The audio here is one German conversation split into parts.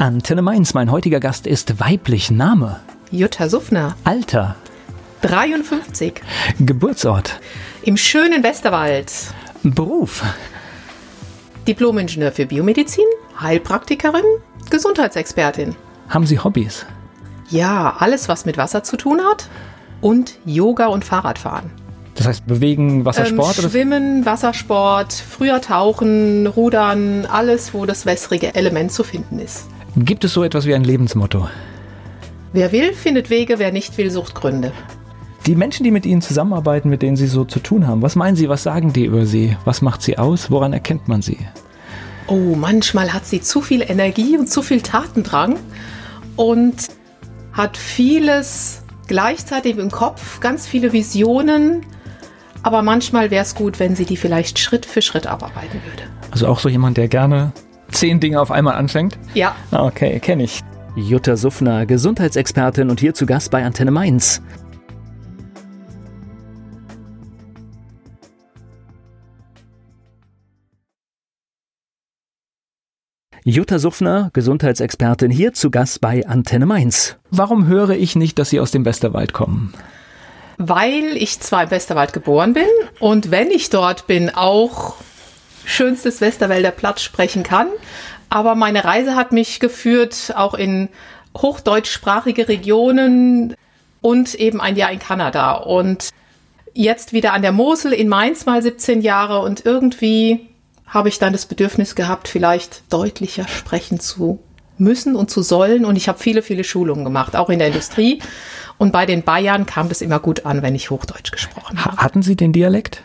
Antenne Mainz, mein heutiger Gast ist weiblich. Name? Jutta Suffner. Alter? 53. Geburtsort? Im schönen Westerwald. Beruf? Diplom-Ingenieur für Biomedizin, Heilpraktikerin, Gesundheitsexpertin. Haben Sie Hobbys? Ja, alles, was mit Wasser zu tun hat. Und Yoga und Fahrradfahren. Das heißt, bewegen, Wassersport? Ähm, Schwimmen, Wassersport, früher tauchen, rudern, alles, wo das wässrige Element zu finden ist. Gibt es so etwas wie ein Lebensmotto? Wer will, findet Wege, wer nicht will, sucht Gründe. Die Menschen, die mit Ihnen zusammenarbeiten, mit denen Sie so zu tun haben, was meinen Sie, was sagen die über Sie? Was macht sie aus? Woran erkennt man sie? Oh, manchmal hat sie zu viel Energie und zu viel Tatendrang und hat vieles gleichzeitig im Kopf, ganz viele Visionen. Aber manchmal wäre es gut, wenn sie die vielleicht Schritt für Schritt abarbeiten würde. Also auch so jemand, der gerne zehn Dinge auf einmal anfängt? Ja. Ah, okay, kenne ich. Jutta Suffner, Gesundheitsexpertin und hier zu Gast bei Antenne Mainz. Jutta Suffner, Gesundheitsexpertin, hier zu Gast bei Antenne Mainz. Warum höre ich nicht, dass Sie aus dem Westerwald kommen? Weil ich zwar im Westerwald geboren bin und wenn ich dort bin, auch schönstes Westerwälder Platz sprechen kann. Aber meine Reise hat mich geführt auch in hochdeutschsprachige Regionen und eben ein Jahr in Kanada. Und jetzt wieder an der Mosel in Mainz mal 17 Jahre und irgendwie habe ich dann das Bedürfnis gehabt, vielleicht deutlicher sprechen zu müssen und zu sollen. Und ich habe viele, viele Schulungen gemacht, auch in der Industrie. Und bei den Bayern kam das immer gut an, wenn ich Hochdeutsch gesprochen habe. Hatten Sie den Dialekt?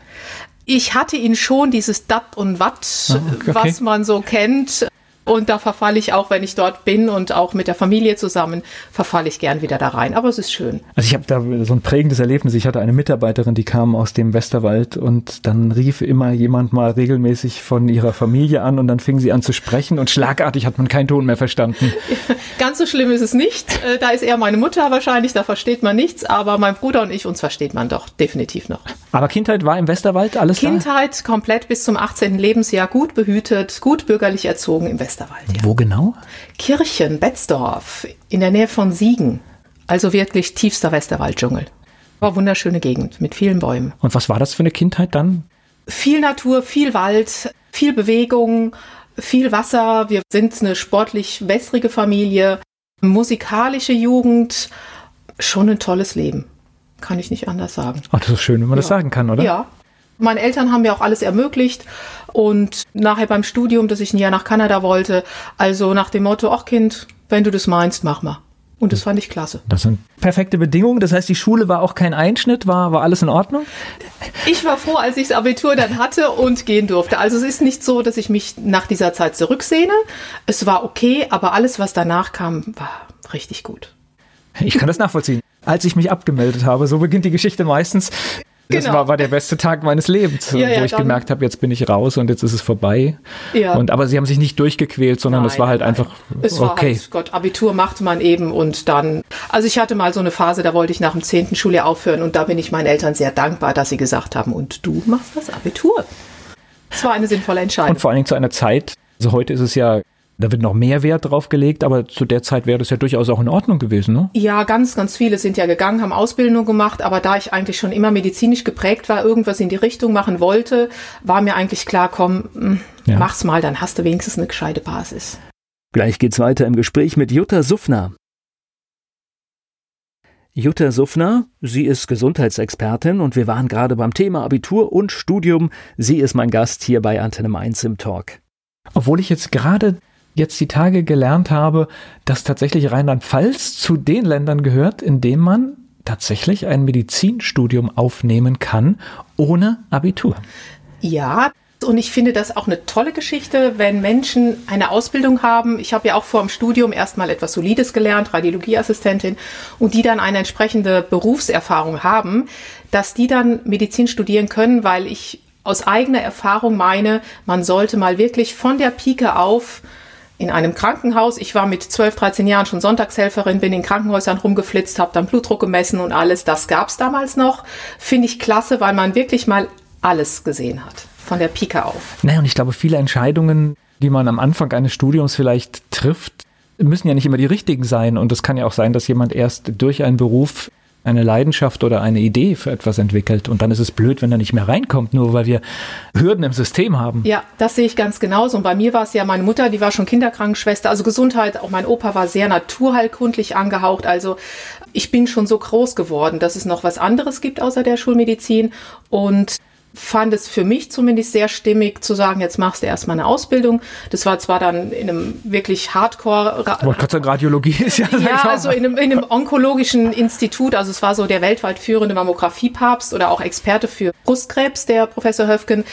Ich hatte ihn schon, dieses Dat und Wat, oh, okay. was man so kennt. Und da verfalle ich auch, wenn ich dort bin und auch mit der Familie zusammen, verfalle ich gern wieder da rein. Aber es ist schön. Also ich habe da so ein prägendes Erlebnis. Ich hatte eine Mitarbeiterin, die kam aus dem Westerwald und dann rief immer jemand mal regelmäßig von ihrer Familie an und dann fing sie an zu sprechen und schlagartig hat man keinen Ton mehr verstanden. Ganz so schlimm ist es nicht. Äh, da ist eher meine Mutter wahrscheinlich, da versteht man nichts, aber mein Bruder und ich, uns versteht man doch definitiv noch. Aber Kindheit war im Westerwald alles Kindheit da? komplett bis zum 18. Lebensjahr gut behütet, gut bürgerlich erzogen im Westerwald. Westerwald. Ja. Wo genau? Kirchen, Betzdorf, in der Nähe von Siegen. Also wirklich tiefster Westerwalddschungel. War wunderschöne Gegend mit vielen Bäumen. Und was war das für eine Kindheit dann? Viel Natur, viel Wald, viel Bewegung, viel Wasser. Wir sind eine sportlich wässrige Familie, musikalische Jugend. Schon ein tolles Leben. Kann ich nicht anders sagen. Ach, das ist schön, wenn man ja. das sagen kann, oder? Ja, meine Eltern haben mir auch alles ermöglicht und nachher beim Studium, dass ich ein Jahr nach Kanada wollte, also nach dem Motto, ach Kind, wenn du das meinst, mach mal. Und das fand ich klasse. Das sind perfekte Bedingungen. Das heißt, die Schule war auch kein Einschnitt, war, war alles in Ordnung? Ich war froh, als ich das Abitur dann hatte und gehen durfte. Also es ist nicht so, dass ich mich nach dieser Zeit zurücksehne. Es war okay, aber alles, was danach kam, war richtig gut. Ich kann das nachvollziehen. Als ich mich abgemeldet habe, so beginnt die Geschichte meistens, das genau. war, war der beste Tag meines Lebens, ja, ja, wo ich gemerkt habe, jetzt bin ich raus und jetzt ist es vorbei. Ja. Und, aber sie haben sich nicht durchgequält, sondern es war halt nein. einfach es war okay. Halt, Gott, Abitur macht man eben und dann, also ich hatte mal so eine Phase, da wollte ich nach dem zehnten Schuljahr aufhören und da bin ich meinen Eltern sehr dankbar, dass sie gesagt haben, und du machst das Abitur. Das war eine sinnvolle Entscheidung. Und vor allen Dingen zu einer Zeit, also heute ist es ja da wird noch mehr Wert drauf gelegt, aber zu der Zeit wäre das ja durchaus auch in Ordnung gewesen, ne? Ja, ganz, ganz viele sind ja gegangen, haben Ausbildung gemacht, aber da ich eigentlich schon immer medizinisch geprägt war, irgendwas in die Richtung machen wollte, war mir eigentlich klar, komm, hm, ja. mach's mal, dann hast du wenigstens eine gescheite Basis. Gleich geht's weiter im Gespräch mit Jutta Suffner. Jutta Suffner, sie ist Gesundheitsexpertin und wir waren gerade beim Thema Abitur und Studium. Sie ist mein Gast hier bei Antenne Mainz im Talk. Obwohl ich jetzt gerade jetzt die Tage gelernt habe, dass tatsächlich Rheinland-Pfalz zu den Ländern gehört, in denen man tatsächlich ein Medizinstudium aufnehmen kann ohne Abitur. Ja, und ich finde das auch eine tolle Geschichte, wenn Menschen eine Ausbildung haben. Ich habe ja auch vor dem Studium erstmal etwas Solides gelernt, Radiologieassistentin, und die dann eine entsprechende Berufserfahrung haben, dass die dann Medizin studieren können, weil ich aus eigener Erfahrung meine, man sollte mal wirklich von der Pike auf in einem Krankenhaus. Ich war mit 12, 13 Jahren schon Sonntagshelferin, bin in Krankenhäusern rumgeflitzt, habe dann Blutdruck gemessen und alles. Das gab es damals noch. Finde ich klasse, weil man wirklich mal alles gesehen hat, von der Pike auf. Naja, und ich glaube, viele Entscheidungen, die man am Anfang eines Studiums vielleicht trifft, müssen ja nicht immer die richtigen sein. Und es kann ja auch sein, dass jemand erst durch einen Beruf eine Leidenschaft oder eine Idee für etwas entwickelt. Und dann ist es blöd, wenn er nicht mehr reinkommt, nur weil wir Hürden im System haben. Ja, das sehe ich ganz genauso. Und bei mir war es ja meine Mutter, die war schon Kinderkrankenschwester. Also Gesundheit, auch mein Opa war sehr naturheilkundlich angehaucht. Also ich bin schon so groß geworden, dass es noch was anderes gibt außer der Schulmedizin. Und fand es für mich zumindest sehr stimmig zu sagen, jetzt machst du erstmal eine Ausbildung. Das war zwar dann in einem wirklich Hardcore. Wollte gerade sagen, Radiologie ist ja. Ja, also in einem, in einem onkologischen Institut. Also es war so der weltweit führende Mammographie-Papst oder auch Experte für Brustkrebs, der Professor Höfgen.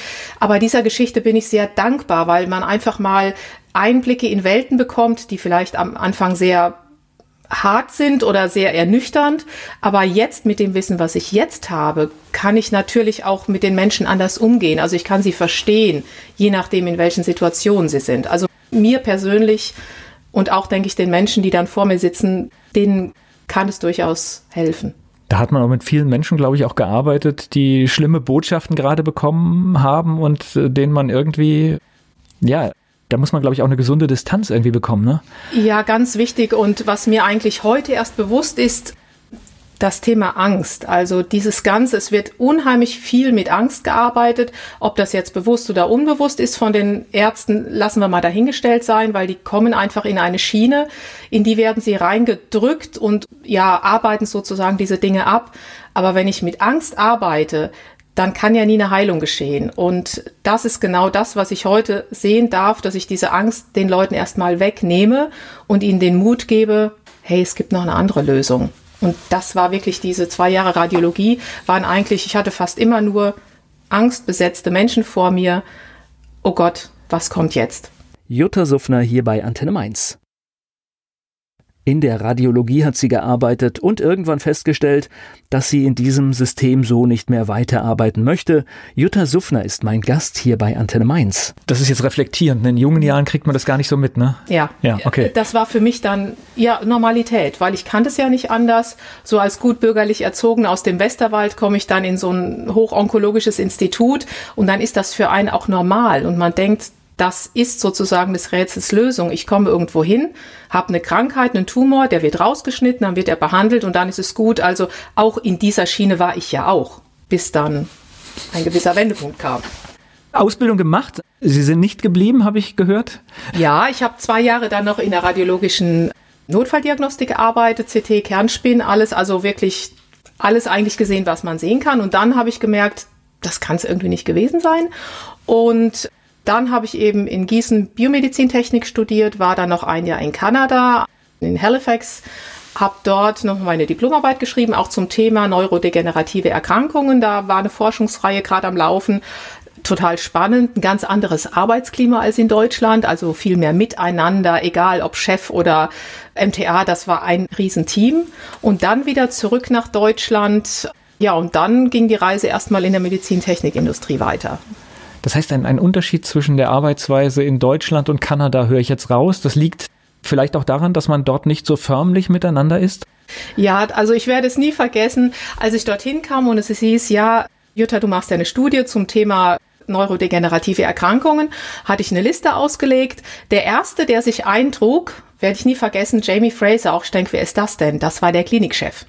Aber dieser Geschichte bin ich sehr dankbar, weil man einfach mal Einblicke in Welten bekommt, die vielleicht am Anfang sehr hart sind oder sehr ernüchternd. Aber jetzt mit dem Wissen, was ich jetzt habe, kann ich natürlich auch mit den Menschen anders umgehen. Also ich kann sie verstehen, je nachdem, in welchen Situationen sie sind. Also mir persönlich und auch, denke ich, den Menschen, die dann vor mir sitzen, denen kann es durchaus helfen. Da hat man auch mit vielen Menschen, glaube ich, auch gearbeitet, die schlimme Botschaften gerade bekommen haben und äh, denen man irgendwie, ja, da muss man, glaube ich, auch eine gesunde Distanz irgendwie bekommen, ne? Ja, ganz wichtig. Und was mir eigentlich heute erst bewusst ist, das Thema Angst. Also dieses Ganze, es wird unheimlich viel mit Angst gearbeitet. Ob das jetzt bewusst oder unbewusst ist von den Ärzten, lassen wir mal dahingestellt sein, weil die kommen einfach in eine Schiene, in die werden sie reingedrückt und ja, arbeiten sozusagen diese Dinge ab. Aber wenn ich mit Angst arbeite, dann kann ja nie eine Heilung geschehen. Und das ist genau das, was ich heute sehen darf, dass ich diese Angst den Leuten erstmal wegnehme und ihnen den Mut gebe, hey, es gibt noch eine andere Lösung. Und das war wirklich diese zwei Jahre Radiologie, waren eigentlich, ich hatte fast immer nur angstbesetzte Menschen vor mir. Oh Gott, was kommt jetzt? Jutta Suffner hier bei Antenne Mainz. In der Radiologie hat sie gearbeitet und irgendwann festgestellt, dass sie in diesem System so nicht mehr weiterarbeiten möchte. Jutta Suffner ist mein Gast hier bei Antenne Mainz. Das ist jetzt reflektierend. In jungen Jahren kriegt man das gar nicht so mit, ne? Ja. Ja, okay. Das war für mich dann ja Normalität, weil ich kannte es ja nicht anders. So als gut bürgerlich erzogen aus dem Westerwald komme ich dann in so ein hochonkologisches Institut und dann ist das für einen auch normal und man denkt, das ist sozusagen des Rätsels Lösung. Ich komme irgendwo hin, habe eine Krankheit, einen Tumor, der wird rausgeschnitten, dann wird er behandelt und dann ist es gut. Also auch in dieser Schiene war ich ja auch, bis dann ein gewisser Wendepunkt kam. Ausbildung gemacht. Sie sind nicht geblieben, habe ich gehört. Ja, ich habe zwei Jahre dann noch in der radiologischen Notfalldiagnostik gearbeitet, CT, Kernspin, alles, also wirklich alles eigentlich gesehen, was man sehen kann. Und dann habe ich gemerkt, das kann es irgendwie nicht gewesen sein. Und dann habe ich eben in Gießen Biomedizintechnik studiert, war dann noch ein Jahr in Kanada, in Halifax, habe dort noch meine Diplomarbeit geschrieben, auch zum Thema neurodegenerative Erkrankungen. Da war eine Forschungsreihe gerade am Laufen. Total spannend, ein ganz anderes Arbeitsklima als in Deutschland, also viel mehr miteinander, egal ob Chef oder MTA, das war ein Riesenteam. Und dann wieder zurück nach Deutschland. Ja, und dann ging die Reise erstmal in der Medizintechnikindustrie weiter. Das heißt, ein, ein Unterschied zwischen der Arbeitsweise in Deutschland und Kanada höre ich jetzt raus. Das liegt vielleicht auch daran, dass man dort nicht so förmlich miteinander ist? Ja, also ich werde es nie vergessen, als ich dorthin kam und es hieß, ja, Jutta, du machst ja eine Studie zum Thema neurodegenerative Erkrankungen, hatte ich eine Liste ausgelegt. Der erste, der sich eintrug, werde ich nie vergessen, Jamie Fraser, auch ich denke, wer ist das denn? Das war der Klinikchef.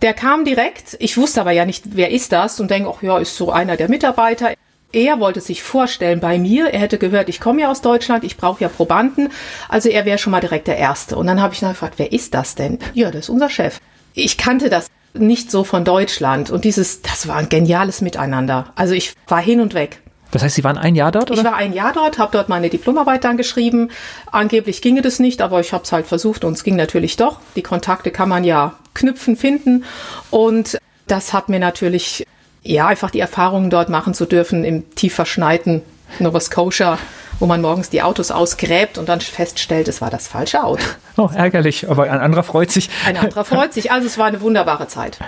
Der kam direkt, ich wusste aber ja nicht, wer ist das und denke, ach ja, ist so einer der Mitarbeiter er wollte sich vorstellen bei mir. Er hätte gehört, ich komme ja aus Deutschland, ich brauche ja Probanden. Also er wäre schon mal direkt der Erste. Und dann habe ich dann gefragt, wer ist das denn? Ja, das ist unser Chef. Ich kannte das nicht so von Deutschland. Und dieses, das war ein geniales Miteinander. Also ich war hin und weg. Das heißt, Sie waren ein Jahr dort? Oder? Ich war ein Jahr dort, habe dort meine Diplomarbeit dann geschrieben. Angeblich ginge das nicht, aber ich habe es halt versucht und es ging natürlich doch. Die Kontakte kann man ja knüpfen, finden. Und das hat mir natürlich ja, einfach die Erfahrungen dort machen zu dürfen im tief verschneiten Nova Scotia, wo man morgens die Autos ausgräbt und dann feststellt, es war das falsche Auto. Oh, ärgerlich, aber ein anderer freut sich. Ein anderer freut sich. Also es war eine wunderbare Zeit.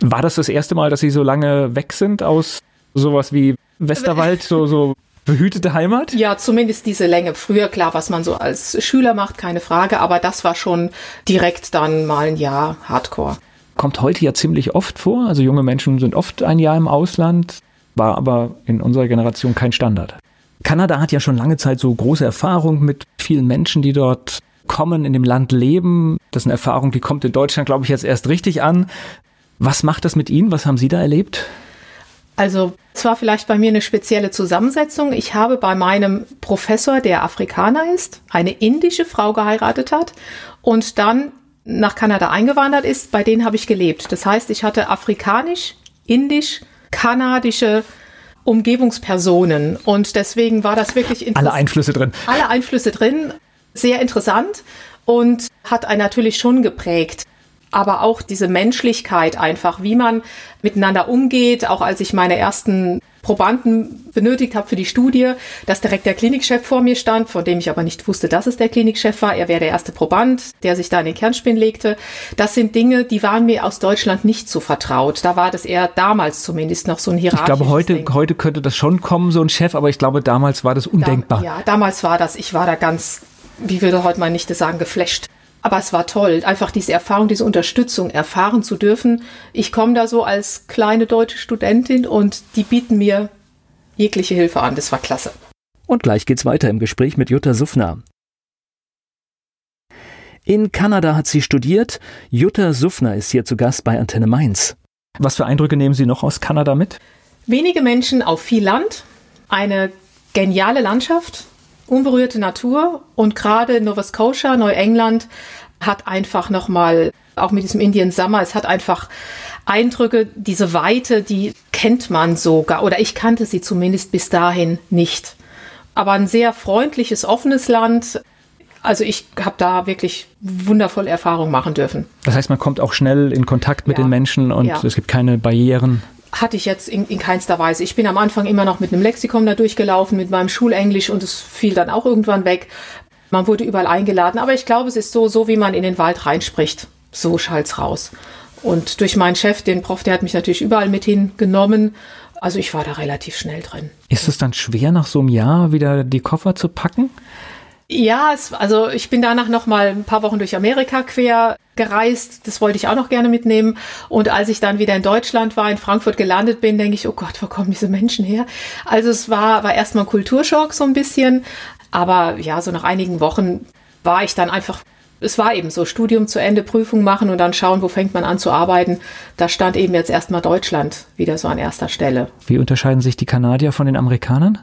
War das das erste Mal, dass Sie so lange weg sind aus sowas wie Westerwald, so, so behütete Heimat? Ja, zumindest diese Länge. Früher, klar, was man so als Schüler macht, keine Frage, aber das war schon direkt dann mal ein Jahr Hardcore kommt heute ja ziemlich oft vor. Also junge Menschen sind oft ein Jahr im Ausland, war aber in unserer Generation kein Standard. Kanada hat ja schon lange Zeit so große Erfahrung mit vielen Menschen, die dort kommen, in dem Land leben. Das ist eine Erfahrung, die kommt in Deutschland, glaube ich, jetzt erst richtig an. Was macht das mit Ihnen? Was haben Sie da erlebt? Also es war vielleicht bei mir eine spezielle Zusammensetzung. Ich habe bei meinem Professor, der Afrikaner ist, eine indische Frau geheiratet hat und dann nach Kanada eingewandert ist. Bei denen habe ich gelebt. Das heißt, ich hatte afrikanisch, indisch, kanadische Umgebungspersonen und deswegen war das wirklich interessant. Alle Einflüsse drin. Alle Einflüsse drin. Sehr interessant und hat einen natürlich schon geprägt aber auch diese Menschlichkeit einfach, wie man miteinander umgeht, auch als ich meine ersten Probanden benötigt habe für die Studie, dass direkt der Klinikchef vor mir stand, von dem ich aber nicht wusste, dass es der Klinikchef war. Er wäre der erste Proband, der sich da in den Kernspin legte. Das sind Dinge, die waren mir aus Deutschland nicht so vertraut. Da war das eher damals zumindest noch so ein hierarchisches Ich glaube, heute, heute könnte das schon kommen, so ein Chef, aber ich glaube, damals war das undenkbar. Da, ja, damals war das, ich war da ganz, wie würde heute mal nicht sagen, geflasht. Aber es war toll, einfach diese Erfahrung, diese Unterstützung erfahren zu dürfen. Ich komme da so als kleine deutsche Studentin und die bieten mir jegliche Hilfe an. Das war klasse. Und gleich geht's weiter im Gespräch mit Jutta Suffner. In Kanada hat sie studiert. Jutta Suffner ist hier zu Gast bei Antenne Mainz. Was für Eindrücke nehmen Sie noch aus Kanada mit? Wenige Menschen auf viel Land, eine geniale Landschaft, unberührte Natur und gerade Nova Scotia, Neuengland hat einfach nochmal, auch mit diesem Indian Summer, es hat einfach Eindrücke, diese Weite, die kennt man sogar, oder ich kannte sie zumindest bis dahin nicht. Aber ein sehr freundliches, offenes Land. Also ich habe da wirklich wundervolle Erfahrungen machen dürfen. Das heißt, man kommt auch schnell in Kontakt mit ja. den Menschen und ja. es gibt keine Barrieren hatte ich jetzt in, in keinster Weise. Ich bin am Anfang immer noch mit einem Lexikon da durchgelaufen, mit meinem Schulenglisch und es fiel dann auch irgendwann weg. Man wurde überall eingeladen, aber ich glaube, es ist so, so wie man in den Wald reinspricht. So schallt's raus. Und durch meinen Chef, den Prof, der hat mich natürlich überall mit hingenommen. Also ich war da relativ schnell drin. Ist es dann schwer, nach so einem Jahr wieder die Koffer zu packen? Ja, es, also ich bin danach noch mal ein paar Wochen durch Amerika quer gereist. Das wollte ich auch noch gerne mitnehmen. Und als ich dann wieder in Deutschland war, in Frankfurt gelandet bin, denke ich, oh Gott, wo kommen diese Menschen her? Also es war, war erstmal ein Kulturschock so ein bisschen. Aber ja, so nach einigen Wochen war ich dann einfach es war eben so, Studium zu Ende, Prüfung machen und dann schauen, wo fängt man an zu arbeiten. Da stand eben jetzt erstmal Deutschland wieder so an erster Stelle. Wie unterscheiden sich die Kanadier von den Amerikanern?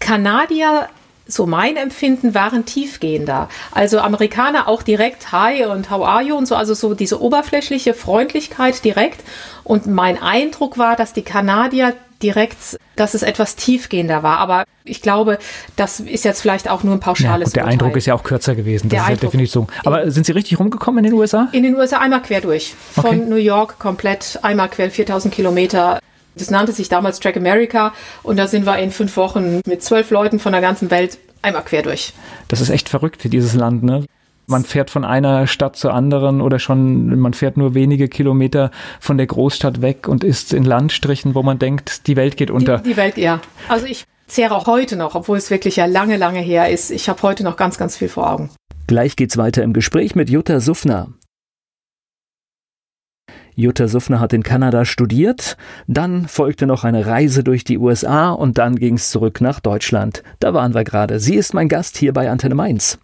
Kanadier so mein Empfinden, waren tiefgehender. Also Amerikaner auch direkt Hi und How are you und so, also so diese oberflächliche Freundlichkeit direkt. Und mein Eindruck war, dass die Kanadier direkt, dass es etwas tiefgehender war. Aber ich glaube, das ist jetzt vielleicht auch nur ein pauschales ja, Der Urteil. Eindruck ist ja auch kürzer gewesen. Das der ist ja definitiv so. Aber sind Sie richtig rumgekommen in den USA? In den USA einmal quer durch. Von okay. New York komplett einmal quer, 4000 Kilometer das nannte sich damals Track America und da sind wir in fünf Wochen mit zwölf Leuten von der ganzen Welt einmal quer durch. Das ist echt verrückt, dieses Land, ne? Man fährt von einer Stadt zur anderen oder schon, man fährt nur wenige Kilometer von der Großstadt weg und ist in Landstrichen, wo man denkt, die Welt geht unter. Die, die Welt, ja. Also ich zehre auch heute noch, obwohl es wirklich ja lange, lange her ist. Ich habe heute noch ganz, ganz viel vor Augen. Gleich geht's weiter im Gespräch mit Jutta Suffner. Jutta Suffner hat in Kanada studiert, dann folgte noch eine Reise durch die USA und dann ging es zurück nach Deutschland. Da waren wir gerade. Sie ist mein Gast hier bei Antenne Mainz.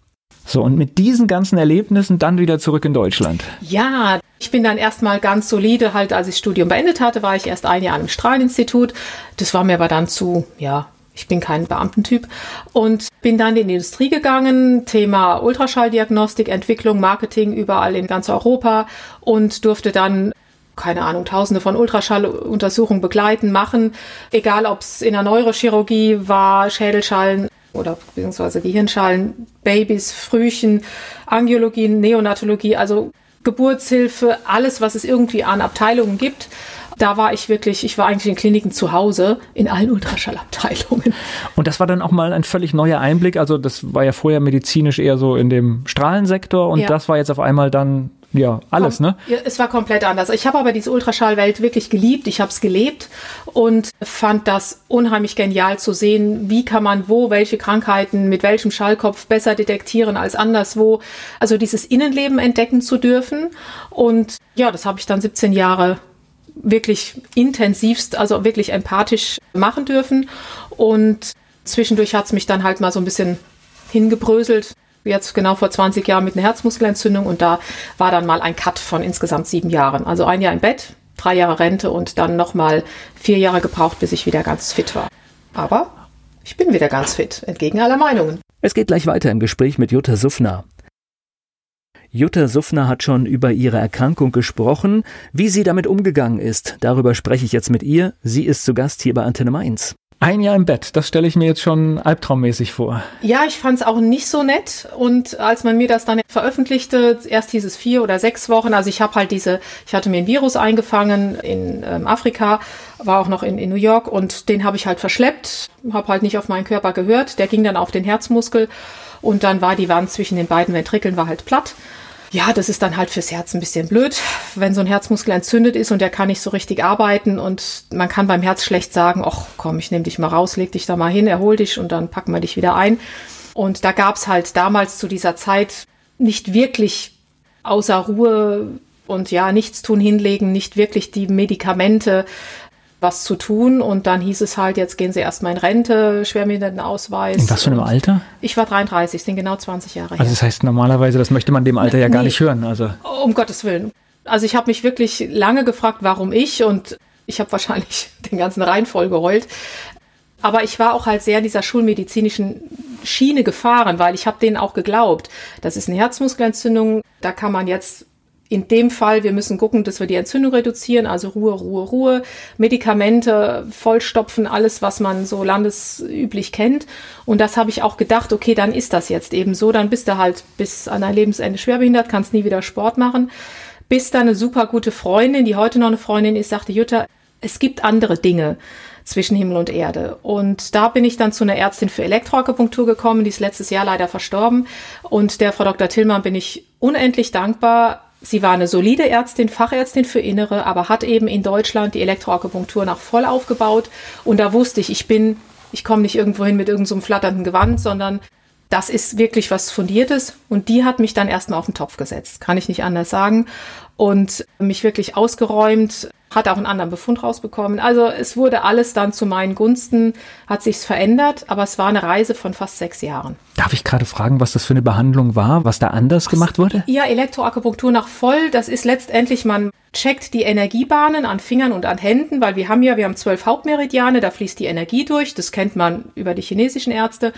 So, und mit diesen ganzen Erlebnissen dann wieder zurück in Deutschland. Ja, ich bin dann erstmal ganz solide, halt als ich das Studium beendet hatte, war ich erst ein Jahr am Strahleninstitut. Das war mir aber dann zu, ja, ich bin kein Beamtentyp und bin dann in die Industrie gegangen, Thema Ultraschalldiagnostik, Entwicklung, Marketing überall in ganz Europa und durfte dann keine Ahnung, tausende von Ultraschalluntersuchungen begleiten, machen, egal ob es in der Neurochirurgie war, Schädelschallen oder beziehungsweise Gehirnschalen, Babys, Frühchen, Angiologie, Neonatologie, also Geburtshilfe, alles, was es irgendwie an Abteilungen gibt. Da war ich wirklich, ich war eigentlich in Kliniken zu Hause, in allen Ultraschallabteilungen. Und das war dann auch mal ein völlig neuer Einblick. Also das war ja vorher medizinisch eher so in dem Strahlensektor und ja. das war jetzt auf einmal dann ja, alles, ne? Ja, es war komplett anders. Ich habe aber diese Ultraschallwelt wirklich geliebt. Ich habe es gelebt und fand das unheimlich genial zu sehen, wie kann man wo welche Krankheiten mit welchem Schallkopf besser detektieren als anderswo. Also dieses Innenleben entdecken zu dürfen. Und ja, das habe ich dann 17 Jahre wirklich intensivst, also wirklich empathisch machen dürfen. Und zwischendurch hat es mich dann halt mal so ein bisschen hingebröselt jetzt genau vor 20 Jahren mit einer Herzmuskelentzündung und da war dann mal ein Cut von insgesamt sieben Jahren. Also ein Jahr im Bett, drei Jahre Rente und dann nochmal vier Jahre gebraucht, bis ich wieder ganz fit war. Aber ich bin wieder ganz fit, entgegen aller Meinungen. Es geht gleich weiter im Gespräch mit Jutta Suffner. Jutta Suffner hat schon über ihre Erkrankung gesprochen. Wie sie damit umgegangen ist, darüber spreche ich jetzt mit ihr. Sie ist zu Gast hier bei Antenne Mainz. Ein Jahr im Bett, das stelle ich mir jetzt schon albtraummäßig vor. Ja, ich fand es auch nicht so nett. Und als man mir das dann veröffentlichte, erst hieß es vier oder sechs Wochen. Also ich habe halt diese, ich hatte mir ein Virus eingefangen in ähm, Afrika, war auch noch in, in New York und den habe ich halt verschleppt, habe halt nicht auf meinen Körper gehört. Der ging dann auf den Herzmuskel und dann war die Wand zwischen den beiden Ventrikeln war halt platt. Ja, das ist dann halt fürs Herz ein bisschen blöd, wenn so ein Herzmuskel entzündet ist und der kann nicht so richtig arbeiten und man kann beim Herz schlecht sagen, ach komm, ich nehme dich mal raus, leg dich da mal hin, erhol dich und dann packen wir dich wieder ein. Und da gab's halt damals zu dieser Zeit nicht wirklich außer Ruhe und ja, nichts tun hinlegen, nicht wirklich die Medikamente, was zu tun. Und dann hieß es halt, jetzt gehen Sie erstmal in Rente, Schwerbehindertenausweis. In was für einem Alter? Ich war 33, sind genau 20 Jahre Also das heißt normalerweise, das möchte man dem Alter ja gar nee, nicht hören. Also. Um Gottes Willen. Also ich habe mich wirklich lange gefragt, warum ich und ich habe wahrscheinlich den ganzen Rhein voll geheult. Aber ich war auch halt sehr in dieser schulmedizinischen Schiene gefahren, weil ich habe denen auch geglaubt. Das ist eine Herzmuskelentzündung, da kann man jetzt in dem Fall, wir müssen gucken, dass wir die Entzündung reduzieren, also Ruhe, Ruhe, Ruhe, Medikamente, Vollstopfen, alles, was man so landesüblich kennt. Und das habe ich auch gedacht, okay, dann ist das jetzt eben so, dann bist du halt bis an dein Lebensende schwerbehindert, kannst nie wieder Sport machen. Bis da eine super gute Freundin, die heute noch eine Freundin ist, sagte, Jutta, es gibt andere Dinge zwischen Himmel und Erde. Und da bin ich dann zu einer Ärztin für Elektroakupunktur gekommen, die ist letztes Jahr leider verstorben. Und der Frau Dr. Tillmann bin ich unendlich dankbar, Sie war eine solide Ärztin, Fachärztin für Innere, aber hat eben in Deutschland die Elektroakupunktur nach voll aufgebaut. Und da wusste ich, ich bin, ich komme nicht irgendwo hin mit irgendeinem so flatternden Gewand, sondern das ist wirklich was Fundiertes. Und die hat mich dann erstmal auf den Topf gesetzt, kann ich nicht anders sagen. Und mich wirklich ausgeräumt, hat auch einen anderen Befund rausbekommen. Also es wurde alles dann zu meinen Gunsten, hat sich's verändert, aber es war eine Reise von fast sechs Jahren. Darf ich gerade fragen, was das für eine Behandlung war, was da anders was, gemacht wurde? Ja, Elektroakupunktur nach voll, das ist letztendlich, man checkt die Energiebahnen an Fingern und an Händen, weil wir haben ja, wir haben zwölf Hauptmeridiane, da fließt die Energie durch, das kennt man über die chinesischen Ärzte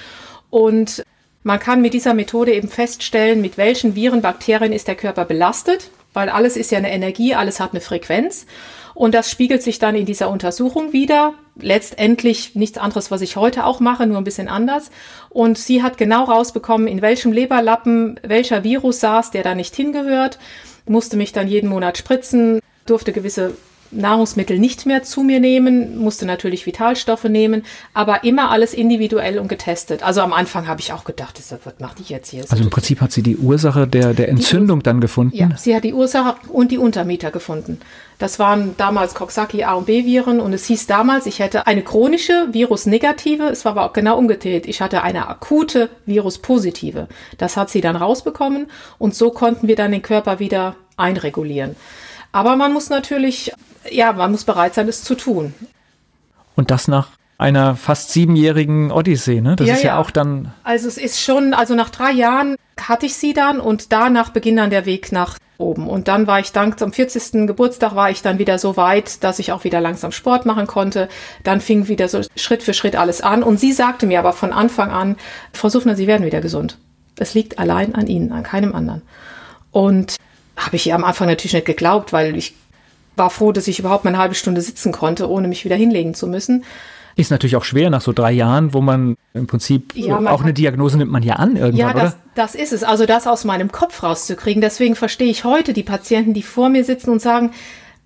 und man kann mit dieser Methode eben feststellen, mit welchen Viren, Bakterien ist der Körper belastet, weil alles ist ja eine Energie, alles hat eine Frequenz. Und das spiegelt sich dann in dieser Untersuchung wieder. Letztendlich nichts anderes, was ich heute auch mache, nur ein bisschen anders. Und sie hat genau rausbekommen, in welchem Leberlappen welcher Virus saß, der da nicht hingehört, musste mich dann jeden Monat spritzen, durfte gewisse Nahrungsmittel nicht mehr zu mir nehmen, musste natürlich Vitalstoffe nehmen, aber immer alles individuell und getestet. Also am Anfang habe ich auch gedacht, was macht die jetzt hier? Also im Prinzip hat sie die Ursache der, der Entzündung dann gefunden? Ja, sie hat die Ursache und die Untermieter gefunden. Das waren damals Coxsackie A und B Viren und es hieß damals, ich hätte eine chronische Virusnegative, es war aber auch genau umgedreht. Ich hatte eine akute Viruspositive. Das hat sie dann rausbekommen und so konnten wir dann den Körper wieder einregulieren. Aber man muss natürlich ja, man muss bereit sein, es zu tun. Und das nach einer fast siebenjährigen Odyssee, ne? Das ja, ist ja, ja, auch dann. Also es ist schon, also nach drei Jahren hatte ich sie dann und danach beginnt dann der Weg nach oben. Und dann war ich dank am 40. Geburtstag war ich dann wieder so weit, dass ich auch wieder langsam Sport machen konnte. Dann fing wieder so Schritt für Schritt alles an. Und sie sagte mir aber von Anfang an, Frau Suffner, Sie werden wieder gesund. Es liegt allein an Ihnen, an keinem anderen. Und habe ich ihr am Anfang natürlich nicht geglaubt, weil ich war froh, dass ich überhaupt mal eine halbe Stunde sitzen konnte, ohne mich wieder hinlegen zu müssen. Ist natürlich auch schwer nach so drei Jahren, wo man im Prinzip ja, auch eine Diagnose nimmt man ja an irgendwann, ja, das, oder? das ist es. Also das aus meinem Kopf rauszukriegen. Deswegen verstehe ich heute die Patienten, die vor mir sitzen und sagen,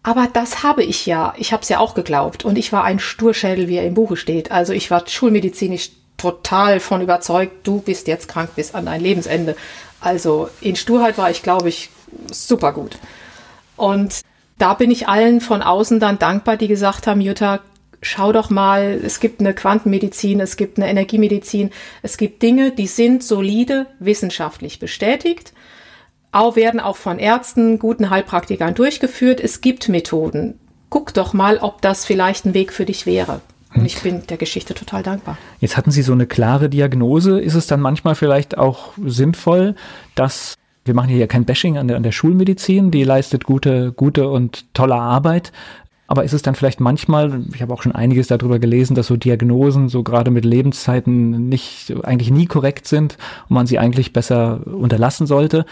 aber das habe ich ja. Ich habe es ja auch geglaubt. Und ich war ein Sturschädel, wie er im Buche steht. Also ich war schulmedizinisch total von überzeugt, du bist jetzt krank bis an dein Lebensende. Also in Sturheit war ich, glaube ich, super gut. Und da bin ich allen von außen dann dankbar, die gesagt haben, Jutta, schau doch mal, es gibt eine Quantenmedizin, es gibt eine Energiemedizin, es gibt Dinge, die sind solide wissenschaftlich bestätigt, auch werden auch von Ärzten, guten Heilpraktikern durchgeführt. Es gibt Methoden. Guck doch mal, ob das vielleicht ein Weg für dich wäre. Und ich bin der Geschichte total dankbar. Jetzt hatten Sie so eine klare Diagnose. Ist es dann manchmal vielleicht auch sinnvoll, dass wir machen hier ja kein Bashing an der, an der Schulmedizin, die leistet gute, gute und tolle Arbeit. Aber ist es dann vielleicht manchmal, ich habe auch schon einiges darüber gelesen, dass so Diagnosen so gerade mit Lebenszeiten nicht, eigentlich nie korrekt sind und man sie eigentlich besser unterlassen sollte.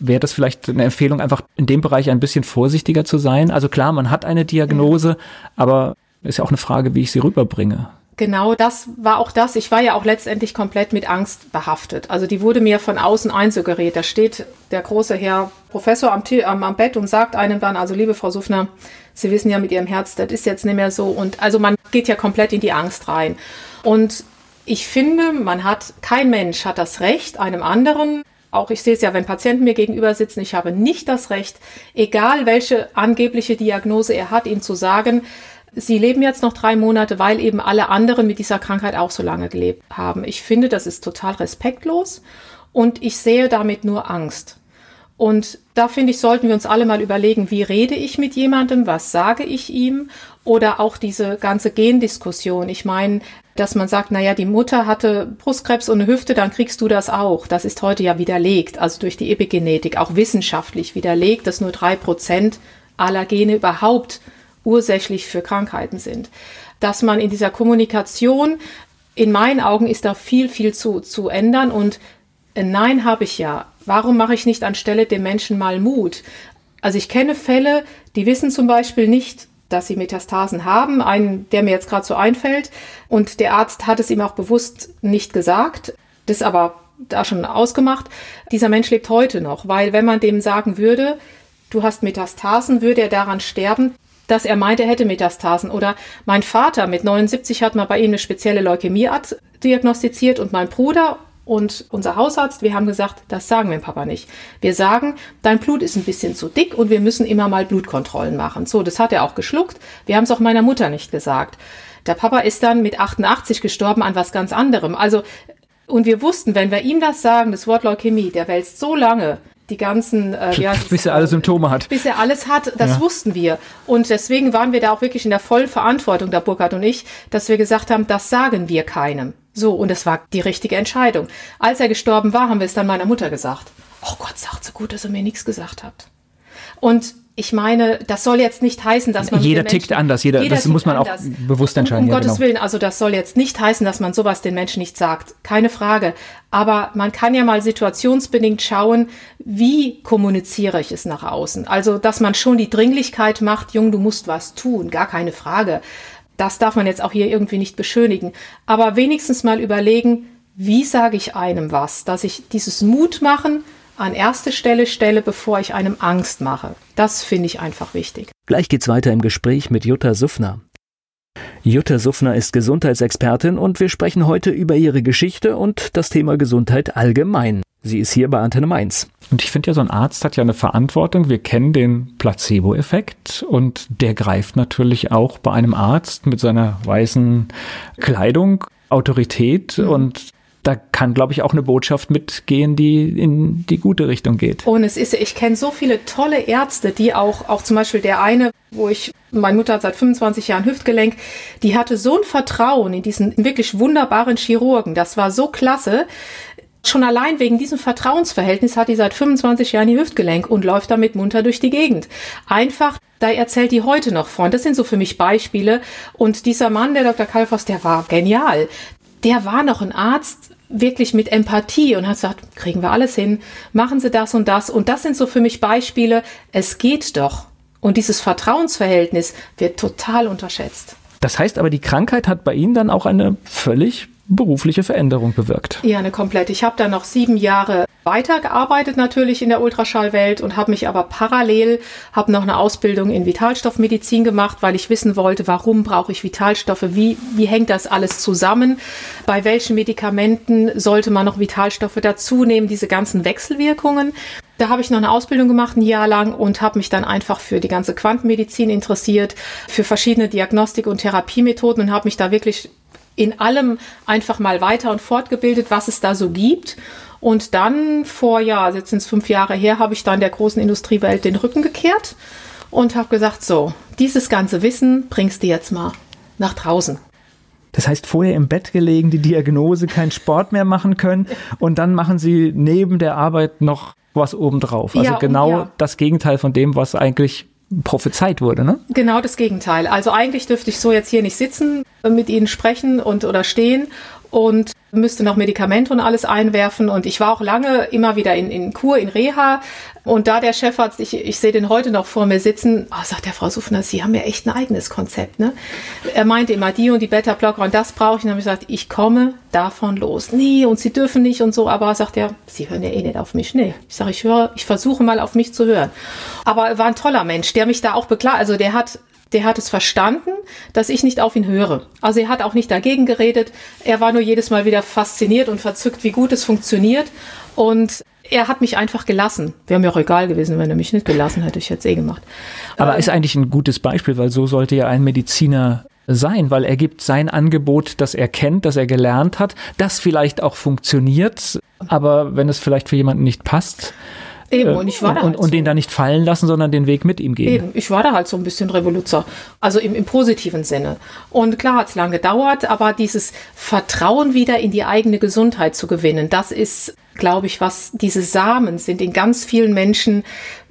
Wäre das vielleicht eine Empfehlung, einfach in dem Bereich ein bisschen vorsichtiger zu sein? Also klar, man hat eine Diagnose, aber ist ja auch eine Frage, wie ich sie rüberbringe. Genau, das war auch das. Ich war ja auch letztendlich komplett mit Angst behaftet. Also die wurde mir von außen einsuggeriert. Da steht der große Herr Professor am, am, am Bett und sagt einem dann, also liebe Frau Suffner, Sie wissen ja mit Ihrem Herz, das ist jetzt nicht mehr so. Und also man geht ja komplett in die Angst rein. Und ich finde, man hat, kein Mensch hat das Recht, einem anderen auch ich sehe es ja, wenn Patienten mir gegenüber sitzen, ich habe nicht das Recht, egal welche angebliche Diagnose er hat, ihm zu sagen, Sie leben jetzt noch drei Monate, weil eben alle anderen mit dieser Krankheit auch so lange gelebt haben. Ich finde, das ist total respektlos und ich sehe damit nur Angst. Und da finde ich, sollten wir uns alle mal überlegen, wie rede ich mit jemandem, was sage ich ihm oder auch diese ganze Gendiskussion. Ich meine, dass man sagt, naja, die Mutter hatte Brustkrebs und eine Hüfte, dann kriegst du das auch. Das ist heute ja widerlegt, also durch die Epigenetik, auch wissenschaftlich widerlegt, dass nur drei Prozent aller Gene überhaupt ursächlich für Krankheiten sind. Dass man in dieser Kommunikation, in meinen Augen ist da viel, viel zu, zu ändern und Nein habe ich ja. Warum mache ich nicht anstelle dem Menschen mal Mut? Also ich kenne Fälle, die wissen zum Beispiel nicht, dass sie Metastasen haben, einen, der mir jetzt gerade so einfällt. Und der Arzt hat es ihm auch bewusst nicht gesagt, das aber da schon ausgemacht. Dieser Mensch lebt heute noch, weil wenn man dem sagen würde, du hast Metastasen, würde er daran sterben, dass er meinte, er hätte Metastasen. Oder mein Vater mit 79 hat mal bei ihm eine spezielle Leukämieart diagnostiziert und mein Bruder und unser Hausarzt, wir haben gesagt, das sagen wir Papa nicht. Wir sagen, dein Blut ist ein bisschen zu dick und wir müssen immer mal Blutkontrollen machen. So, das hat er auch geschluckt. Wir haben es auch meiner Mutter nicht gesagt. Der Papa ist dann mit 88 gestorben an was ganz anderem. Also, und wir wussten, wenn wir ihm das sagen, das Wort Leukämie, der wälzt so lange die ganzen, äh, ja, bis er alle Symptome hat. Bis er alles hat, das ja. wussten wir. Und deswegen waren wir da auch wirklich in der vollen Verantwortung, der Burkhard und ich, dass wir gesagt haben, das sagen wir keinem. So, und es war die richtige Entscheidung. Als er gestorben war, haben wir es dann meiner Mutter gesagt. Oh Gott, sagt so gut, dass er mir nichts gesagt hat. Und ich meine, das soll jetzt nicht heißen, dass man. Jeder tickt anders, jeder, jeder das muss man anders. auch bewusst entscheiden. Um, um ja, Gottes genau. Willen, also das soll jetzt nicht heißen, dass man sowas den Menschen nicht sagt. Keine Frage. Aber man kann ja mal situationsbedingt schauen, wie kommuniziere ich es nach außen. Also, dass man schon die Dringlichkeit macht, Jung, du musst was tun, gar keine Frage. Das darf man jetzt auch hier irgendwie nicht beschönigen. Aber wenigstens mal überlegen, wie sage ich einem was, dass ich dieses Mut machen, an erste Stelle stelle, bevor ich einem Angst mache. Das finde ich einfach wichtig. Gleich geht's weiter im Gespräch mit Jutta Suffner. Jutta Suffner ist Gesundheitsexpertin und wir sprechen heute über ihre Geschichte und das Thema Gesundheit allgemein. Sie ist hier bei Antenne Mainz. Und ich finde ja, so ein Arzt hat ja eine Verantwortung. Wir kennen den Placebo-Effekt und der greift natürlich auch bei einem Arzt mit seiner weißen Kleidung Autorität mhm. und da kann, glaube ich, auch eine Botschaft mitgehen, die in die gute Richtung geht. Und es ist, ich kenne so viele tolle Ärzte, die auch, auch zum Beispiel der eine, wo ich, meine Mutter hat seit 25 Jahren Hüftgelenk, die hatte so ein Vertrauen in diesen wirklich wunderbaren Chirurgen. Das war so klasse. Schon allein wegen diesem Vertrauensverhältnis hat die seit 25 Jahren die Hüftgelenk und läuft damit munter durch die Gegend. Einfach, da erzählt die heute noch von. Das sind so für mich Beispiele. Und dieser Mann, der Dr. Kalfos, der war genial. Der war noch ein Arzt, wirklich mit Empathie und hat gesagt, kriegen wir alles hin, machen Sie das und das. Und das sind so für mich Beispiele, es geht doch. Und dieses Vertrauensverhältnis wird total unterschätzt. Das heißt aber, die Krankheit hat bei Ihnen dann auch eine völlig berufliche Veränderung bewirkt. Ja, eine komplett. Ich habe da noch sieben Jahre weitergearbeitet natürlich in der Ultraschallwelt und habe mich aber parallel, habe noch eine Ausbildung in Vitalstoffmedizin gemacht, weil ich wissen wollte, warum brauche ich Vitalstoffe, wie, wie hängt das alles zusammen, bei welchen Medikamenten sollte man noch Vitalstoffe dazu nehmen, diese ganzen Wechselwirkungen. Da habe ich noch eine Ausbildung gemacht, ein Jahr lang, und habe mich dann einfach für die ganze Quantenmedizin interessiert, für verschiedene Diagnostik- und Therapiemethoden und habe mich da wirklich in allem einfach mal weiter und fortgebildet, was es da so gibt. Und dann vor, ja, jetzt sind es fünf Jahre her, habe ich dann der großen Industriewelt den Rücken gekehrt und habe gesagt, so, dieses ganze Wissen bringst du jetzt mal nach draußen. Das heißt, vorher im Bett gelegen, die Diagnose, keinen Sport mehr machen können und dann machen sie neben der Arbeit noch was obendrauf. Also ja, genau ja. das Gegenteil von dem, was eigentlich prophezeit wurde, ne? Genau das Gegenteil. Also eigentlich dürfte ich so jetzt hier nicht sitzen, mit Ihnen sprechen und oder stehen und müsste noch Medikamente und alles einwerfen. Und ich war auch lange immer wieder in, in Kur, in Reha. Und da der Chefarzt, ich, ich sehe den heute noch vor mir sitzen, oh, sagt der Frau Suffner, Sie haben ja echt ein eigenes Konzept. Ne? Er meinte immer die und die Beta-Blocker und das brauche ich. Und dann habe ich gesagt, ich komme davon los. Nee, und Sie dürfen nicht und so. Aber sagt er, Sie hören ja eh nicht auf mich. Nee, ich sage, ich höre, ich versuche mal auf mich zu hören. Aber er war ein toller Mensch, der mich da auch beklagt. Also der hat der hat es verstanden, dass ich nicht auf ihn höre. Also er hat auch nicht dagegen geredet. Er war nur jedes Mal wieder fasziniert und verzückt, wie gut es funktioniert. Und er hat mich einfach gelassen. Wäre mir auch egal gewesen, wenn er mich nicht gelassen hätte. Ich hätte es eh gemacht. Aber ähm, ist eigentlich ein gutes Beispiel, weil so sollte ja ein Mediziner sein, weil er gibt sein Angebot, das er kennt, das er gelernt hat, das vielleicht auch funktioniert, aber wenn es vielleicht für jemanden nicht passt, Eben, und ich war da halt und, so. und den da nicht fallen lassen, sondern den Weg mit ihm gehen. Eben, ich war da halt so ein bisschen Revoluzer, also im, im positiven Sinne. Und klar hat es lange gedauert, aber dieses Vertrauen wieder in die eigene Gesundheit zu gewinnen, das ist, glaube ich, was diese Samen sind in ganz vielen Menschen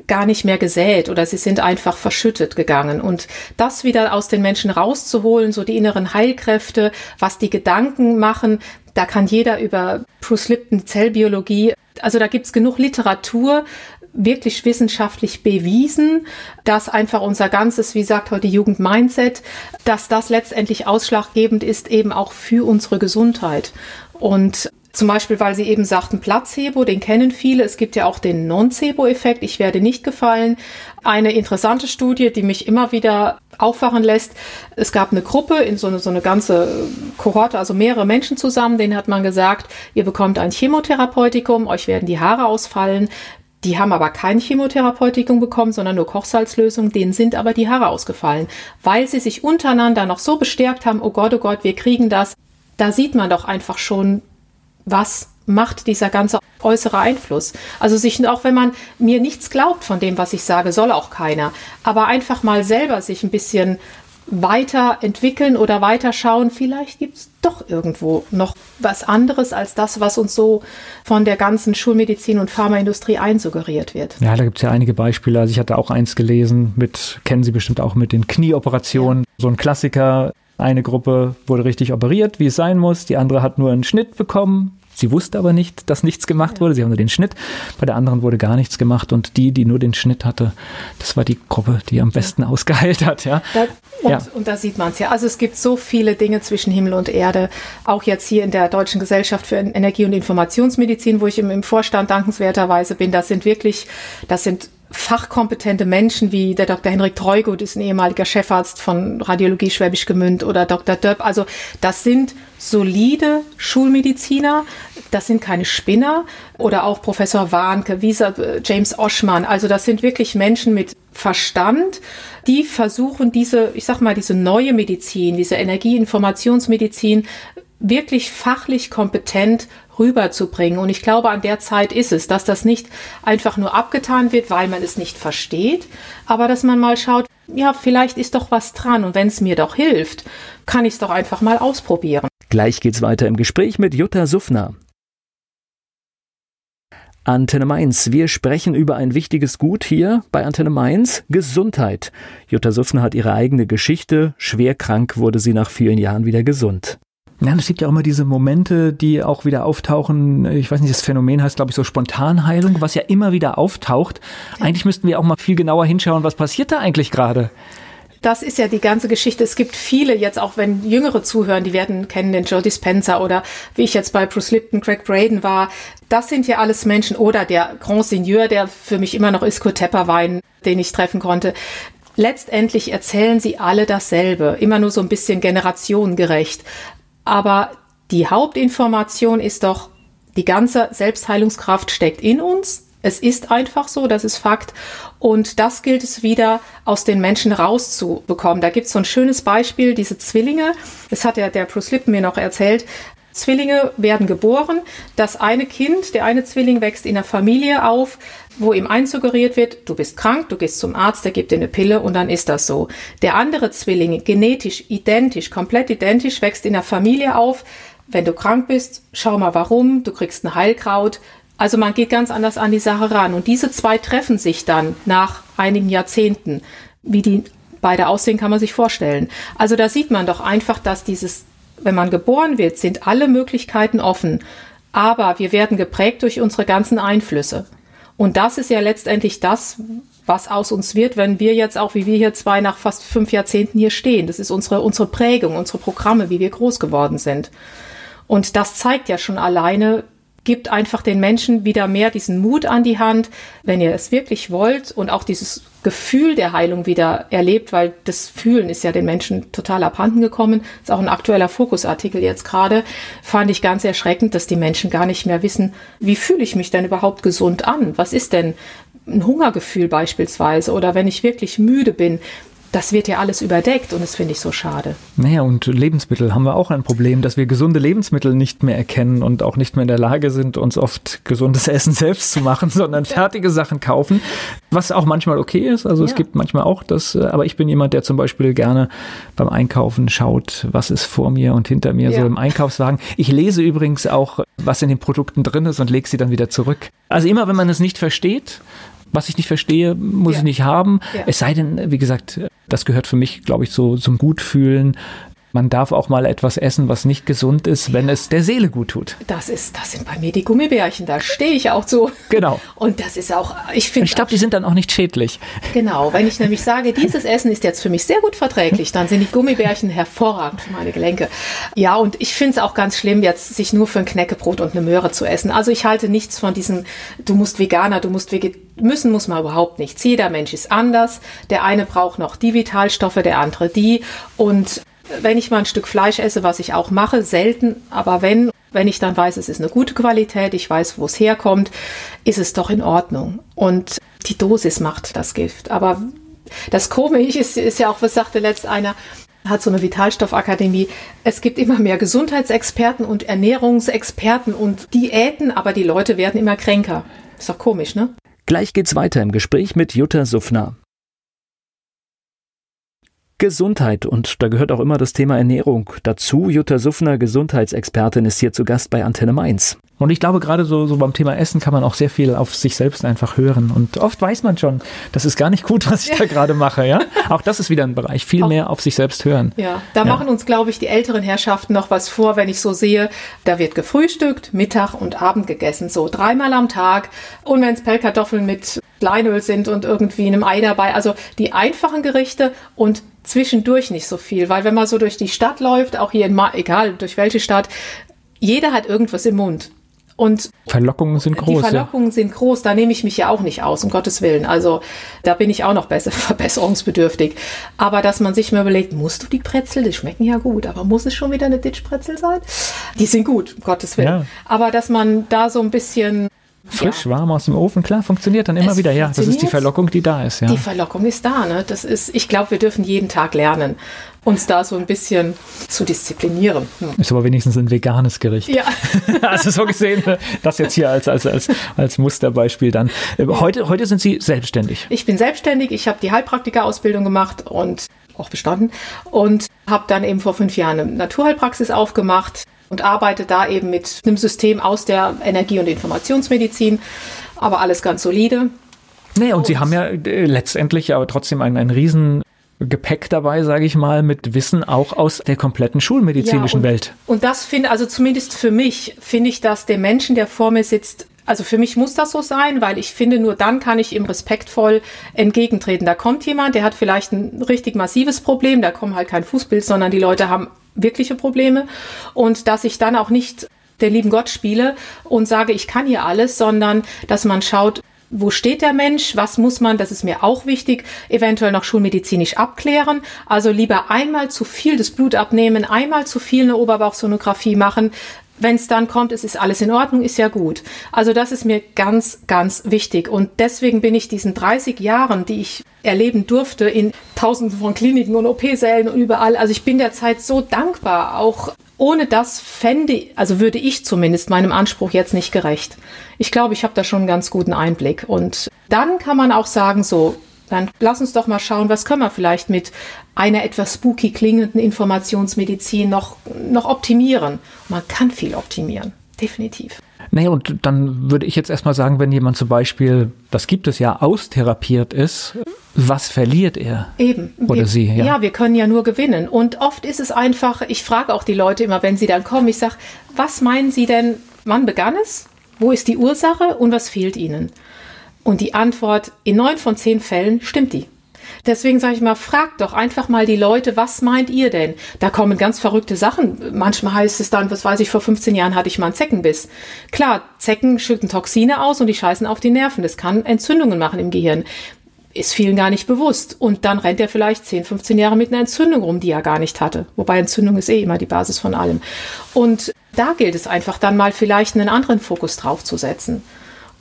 gar nicht mehr gesät oder sie sind einfach verschüttet gegangen. Und das wieder aus den Menschen rauszuholen, so die inneren Heilkräfte, was die Gedanken machen, da kann jeder über Bruce Lipton Zellbiologie also da gibt's genug Literatur, wirklich wissenschaftlich bewiesen, dass einfach unser ganzes, wie sagt heute Jugend Mindset, dass das letztendlich ausschlaggebend ist eben auch für unsere Gesundheit. Und zum Beispiel, weil Sie eben sagten, Placebo, den kennen viele. Es gibt ja auch den Nocebo-Effekt. Ich werde nicht gefallen. Eine interessante Studie, die mich immer wieder aufwachen lässt. Es gab eine Gruppe in so eine, so eine ganze Kohorte, also mehrere Menschen zusammen. Denen hat man gesagt, ihr bekommt ein Chemotherapeutikum, euch werden die Haare ausfallen. Die haben aber kein Chemotherapeutikum bekommen, sondern nur Kochsalzlösung. Denen sind aber die Haare ausgefallen, weil sie sich untereinander noch so bestärkt haben, oh Gott, oh Gott, wir kriegen das. Da sieht man doch einfach schon, was macht dieser ganze äußere Einfluss. Also sich, auch wenn man mir nichts glaubt von dem, was ich sage, soll auch keiner. Aber einfach mal selber sich ein bisschen weiterentwickeln oder weiterschauen. Vielleicht gibt es doch irgendwo noch was anderes als das, was uns so von der ganzen Schulmedizin und Pharmaindustrie einsuggeriert wird. Ja, da gibt es ja einige Beispiele. Also ich hatte auch eins gelesen mit, kennen Sie bestimmt auch mit den Knieoperationen. Ja. So ein Klassiker. Eine Gruppe wurde richtig operiert, wie es sein muss. Die andere hat nur einen Schnitt bekommen Sie wusste aber nicht, dass nichts gemacht wurde. Sie haben nur den Schnitt. Bei der anderen wurde gar nichts gemacht. Und die, die nur den Schnitt hatte, das war die Gruppe, die am besten ausgeheilt hat. Ja. Da, und, ja. und da sieht man es ja. Also es gibt so viele Dinge zwischen Himmel und Erde. Auch jetzt hier in der Deutschen Gesellschaft für Energie- und Informationsmedizin, wo ich im, im Vorstand dankenswerterweise bin. Das sind wirklich, das sind fachkompetente Menschen wie der Dr. Henrik Treugut ist ein ehemaliger Chefarzt von Radiologie Schwäbisch Gemünd oder Dr. Döpp. Also das sind solide Schulmediziner, das sind keine Spinner oder auch Professor Warnke, Visa, James Oschmann. Also das sind wirklich Menschen mit Verstand, die versuchen diese, ich sag mal, diese neue Medizin, diese Energieinformationsmedizin wirklich fachlich kompetent rüberzubringen. Und ich glaube, an der Zeit ist es, dass das nicht einfach nur abgetan wird, weil man es nicht versteht, aber dass man mal schaut, ja, vielleicht ist doch was dran und wenn es mir doch hilft, kann ich es doch einfach mal ausprobieren. Gleich geht's weiter im Gespräch mit Jutta Suffner. Antenne Mainz. Wir sprechen über ein wichtiges Gut hier bei Antenne Mainz, Gesundheit. Jutta Suffner hat ihre eigene Geschichte. Schwer krank wurde sie nach vielen Jahren wieder gesund. Ja, es gibt ja auch immer diese Momente, die auch wieder auftauchen. Ich weiß nicht, das Phänomen heißt, glaube ich, so Spontanheilung, was ja immer wieder auftaucht. Eigentlich müssten wir auch mal viel genauer hinschauen, was passiert da eigentlich gerade? Das ist ja die ganze Geschichte. Es gibt viele jetzt, auch wenn Jüngere zuhören, die werden kennen den Joe Dispenza oder wie ich jetzt bei Bruce Lipton, Craig Braden war. Das sind ja alles Menschen oder der Grand Seigneur, der für mich immer noch ist, Kurt Tepperwein, den ich treffen konnte. Letztendlich erzählen sie alle dasselbe, immer nur so ein bisschen generationengerecht. Aber die Hauptinformation ist doch, die ganze Selbstheilungskraft steckt in uns. Es ist einfach so, das ist Fakt. Und das gilt es wieder aus den Menschen rauszubekommen. Da gibt es so ein schönes Beispiel, diese Zwillinge. Das hat ja der Bruce Lipton mir noch erzählt. Zwillinge werden geboren. Das eine Kind, der eine Zwilling wächst in einer Familie auf, wo ihm einsuggeriert wird, du bist krank, du gehst zum Arzt, der gibt dir eine Pille und dann ist das so. Der andere Zwilling, genetisch identisch, komplett identisch, wächst in einer Familie auf. Wenn du krank bist, schau mal warum, du kriegst ein Heilkraut. Also man geht ganz anders an die Sache ran. Und diese zwei treffen sich dann nach einigen Jahrzehnten. Wie die beide aussehen, kann man sich vorstellen. Also da sieht man doch einfach, dass dieses wenn man geboren wird, sind alle Möglichkeiten offen. Aber wir werden geprägt durch unsere ganzen Einflüsse. Und das ist ja letztendlich das, was aus uns wird, wenn wir jetzt auch, wie wir hier zwei nach fast fünf Jahrzehnten hier stehen. Das ist unsere, unsere Prägung, unsere Programme, wie wir groß geworden sind. Und das zeigt ja schon alleine, gibt einfach den Menschen wieder mehr diesen Mut an die Hand, wenn ihr es wirklich wollt und auch dieses Gefühl der Heilung wieder erlebt, weil das Fühlen ist ja den Menschen total abhanden gekommen. Ist auch ein aktueller Fokusartikel jetzt gerade. Fand ich ganz erschreckend, dass die Menschen gar nicht mehr wissen, wie fühle ich mich denn überhaupt gesund an? Was ist denn ein Hungergefühl beispielsweise oder wenn ich wirklich müde bin, das wird ja alles überdeckt und das finde ich so schade. Naja, und Lebensmittel haben wir auch ein Problem, dass wir gesunde Lebensmittel nicht mehr erkennen und auch nicht mehr in der Lage sind, uns oft gesundes Essen selbst zu machen, sondern fertige Sachen kaufen, was auch manchmal okay ist. Also ja. es gibt manchmal auch das, äh, aber ich bin jemand, der zum Beispiel gerne beim Einkaufen schaut, was ist vor mir und hinter mir ja. so im Einkaufswagen. Ich lese übrigens auch, was in den Produkten drin ist und lege sie dann wieder zurück. Also immer, wenn man es nicht versteht, was ich nicht verstehe, muss ja. ich nicht haben. Ja. Es sei denn, wie gesagt, das gehört für mich, glaube ich, so zum Gutfühlen, man darf auch mal etwas essen, was nicht gesund ist, wenn es der Seele gut tut. Das ist, das sind bei mir die Gummibärchen, da stehe ich auch so. Genau. Und das ist auch, ich finde. Ich glaube, die sind dann auch nicht schädlich. Genau, wenn ich nämlich sage, dieses Essen ist jetzt für mich sehr gut verträglich, dann sind die Gummibärchen hervorragend für meine Gelenke. Ja, und ich finde es auch ganz schlimm, jetzt sich nur für ein Knäckebrot und eine Möhre zu essen. Also ich halte nichts von diesem, du musst Veganer, du musst Veget müssen muss man überhaupt nichts. Jeder Mensch ist anders. Der eine braucht noch die Vitalstoffe, der andere die. Und wenn ich mal ein Stück Fleisch esse, was ich auch mache, selten, aber wenn, wenn ich dann weiß, es ist eine gute Qualität, ich weiß, wo es herkommt, ist es doch in Ordnung. Und die Dosis macht das Gift. Aber das Komische ist, ist ja auch, was sagte letzt einer, hat so eine Vitalstoffakademie. Es gibt immer mehr Gesundheitsexperten und Ernährungsexperten und Diäten, aber die Leute werden immer kränker. Ist doch komisch, ne? Gleich geht's weiter im Gespräch mit Jutta Suffner. Gesundheit und da gehört auch immer das Thema Ernährung dazu. Jutta Suffner, Gesundheitsexpertin, ist hier zu Gast bei Antenne Mainz. Und ich glaube, gerade so, so beim Thema Essen kann man auch sehr viel auf sich selbst einfach hören. Und oft weiß man schon, das ist gar nicht gut, was ich ja. da gerade mache. Ja? Auch das ist wieder ein Bereich, viel auch, mehr auf sich selbst hören. Ja, da ja. machen uns, glaube ich, die älteren Herrschaften noch was vor, wenn ich so sehe, da wird gefrühstückt, Mittag und Abend gegessen, so dreimal am Tag. Und wenn es Pellkartoffeln mit Kleinöl sind und irgendwie einem Ei dabei. Also die einfachen Gerichte und zwischendurch nicht so viel, weil wenn man so durch die Stadt läuft, auch hier in, Ma egal durch welche Stadt, jeder hat irgendwas im Mund. Und Verlockungen sind groß. Die Verlockungen ja. sind groß, da nehme ich mich ja auch nicht aus, um Gottes Willen. Also da bin ich auch noch besser, verbesserungsbedürftig. Aber dass man sich mal überlegt, musst du die Brezel, die schmecken ja gut, aber muss es schon wieder eine Ditchbrezel sein? Die sind gut, um Gottes Willen. Ja. Aber dass man da so ein bisschen Frisch, ja. warm aus dem Ofen, klar, funktioniert dann immer es wieder. Ja, das ist die Verlockung, die da ist. Ja. Die Verlockung ist da. Ne? Das ist, ich glaube, wir dürfen jeden Tag lernen, uns da so ein bisschen zu disziplinieren. Hm. Ist aber wenigstens ein veganes Gericht. Ja. also so gesehen, das jetzt hier als, als, als, als Musterbeispiel dann. Heute, heute sind Sie selbstständig. Ich bin selbstständig. Ich habe die Heilpraktika-Ausbildung gemacht und auch bestanden und habe dann eben vor fünf Jahren eine Naturheilpraxis aufgemacht und arbeite da eben mit einem System aus der Energie- und Informationsmedizin, aber alles ganz solide. Nee, und, und Sie haben ja äh, letztendlich aber trotzdem einen, einen riesen Gepäck dabei, sage ich mal, mit Wissen auch aus der kompletten schulmedizinischen ja, und, Welt. Und das finde, also zumindest für mich, finde ich, dass der Menschen, der vor mir sitzt, also für mich muss das so sein, weil ich finde, nur dann kann ich ihm respektvoll entgegentreten. Da kommt jemand, der hat vielleicht ein richtig massives Problem, da kommt halt kein Fußbild, sondern die Leute haben wirkliche Probleme und dass ich dann auch nicht den lieben Gott spiele und sage, ich kann hier alles, sondern dass man schaut, wo steht der Mensch? Was muss man, das ist mir auch wichtig, eventuell noch schulmedizinisch abklären. Also lieber einmal zu viel das Blut abnehmen, einmal zu viel eine Oberbauchsonographie machen, wenn es dann kommt, es ist alles in Ordnung, ist ja gut. Also das ist mir ganz, ganz wichtig. Und deswegen bin ich diesen 30 Jahren, die ich erleben durfte in tausenden von Kliniken und OP-Sälen und überall, also ich bin der Zeit so dankbar, auch ohne das fände, also würde ich zumindest meinem Anspruch jetzt nicht gerecht. Ich glaube, ich habe da schon einen ganz guten Einblick. Und dann kann man auch sagen, so, dann lass uns doch mal schauen, was können wir vielleicht mit einer etwas spooky klingenden Informationsmedizin noch, noch optimieren. Man kann viel optimieren, definitiv. Naja, und dann würde ich jetzt erstmal sagen, wenn jemand zum Beispiel, das gibt es ja, austherapiert ist, was verliert er? Eben. Oder wir, sie, ja. Ja, wir können ja nur gewinnen. Und oft ist es einfach, ich frage auch die Leute immer, wenn sie dann kommen, ich sage, was meinen Sie denn, wann begann es? Wo ist die Ursache und was fehlt Ihnen? Und die Antwort, in neun von zehn Fällen stimmt die. Deswegen sage ich mal, fragt doch einfach mal die Leute, was meint ihr denn? Da kommen ganz verrückte Sachen. Manchmal heißt es dann, was weiß ich, vor 15 Jahren hatte ich mal einen Zeckenbiss. Klar, Zecken schütten Toxine aus und die scheißen auf die Nerven. Das kann Entzündungen machen im Gehirn. Ist vielen gar nicht bewusst. Und dann rennt er vielleicht 10, 15 Jahre mit einer Entzündung rum, die er gar nicht hatte. Wobei Entzündung ist eh immer die Basis von allem. Und da gilt es einfach dann mal vielleicht einen anderen Fokus drauf zu setzen.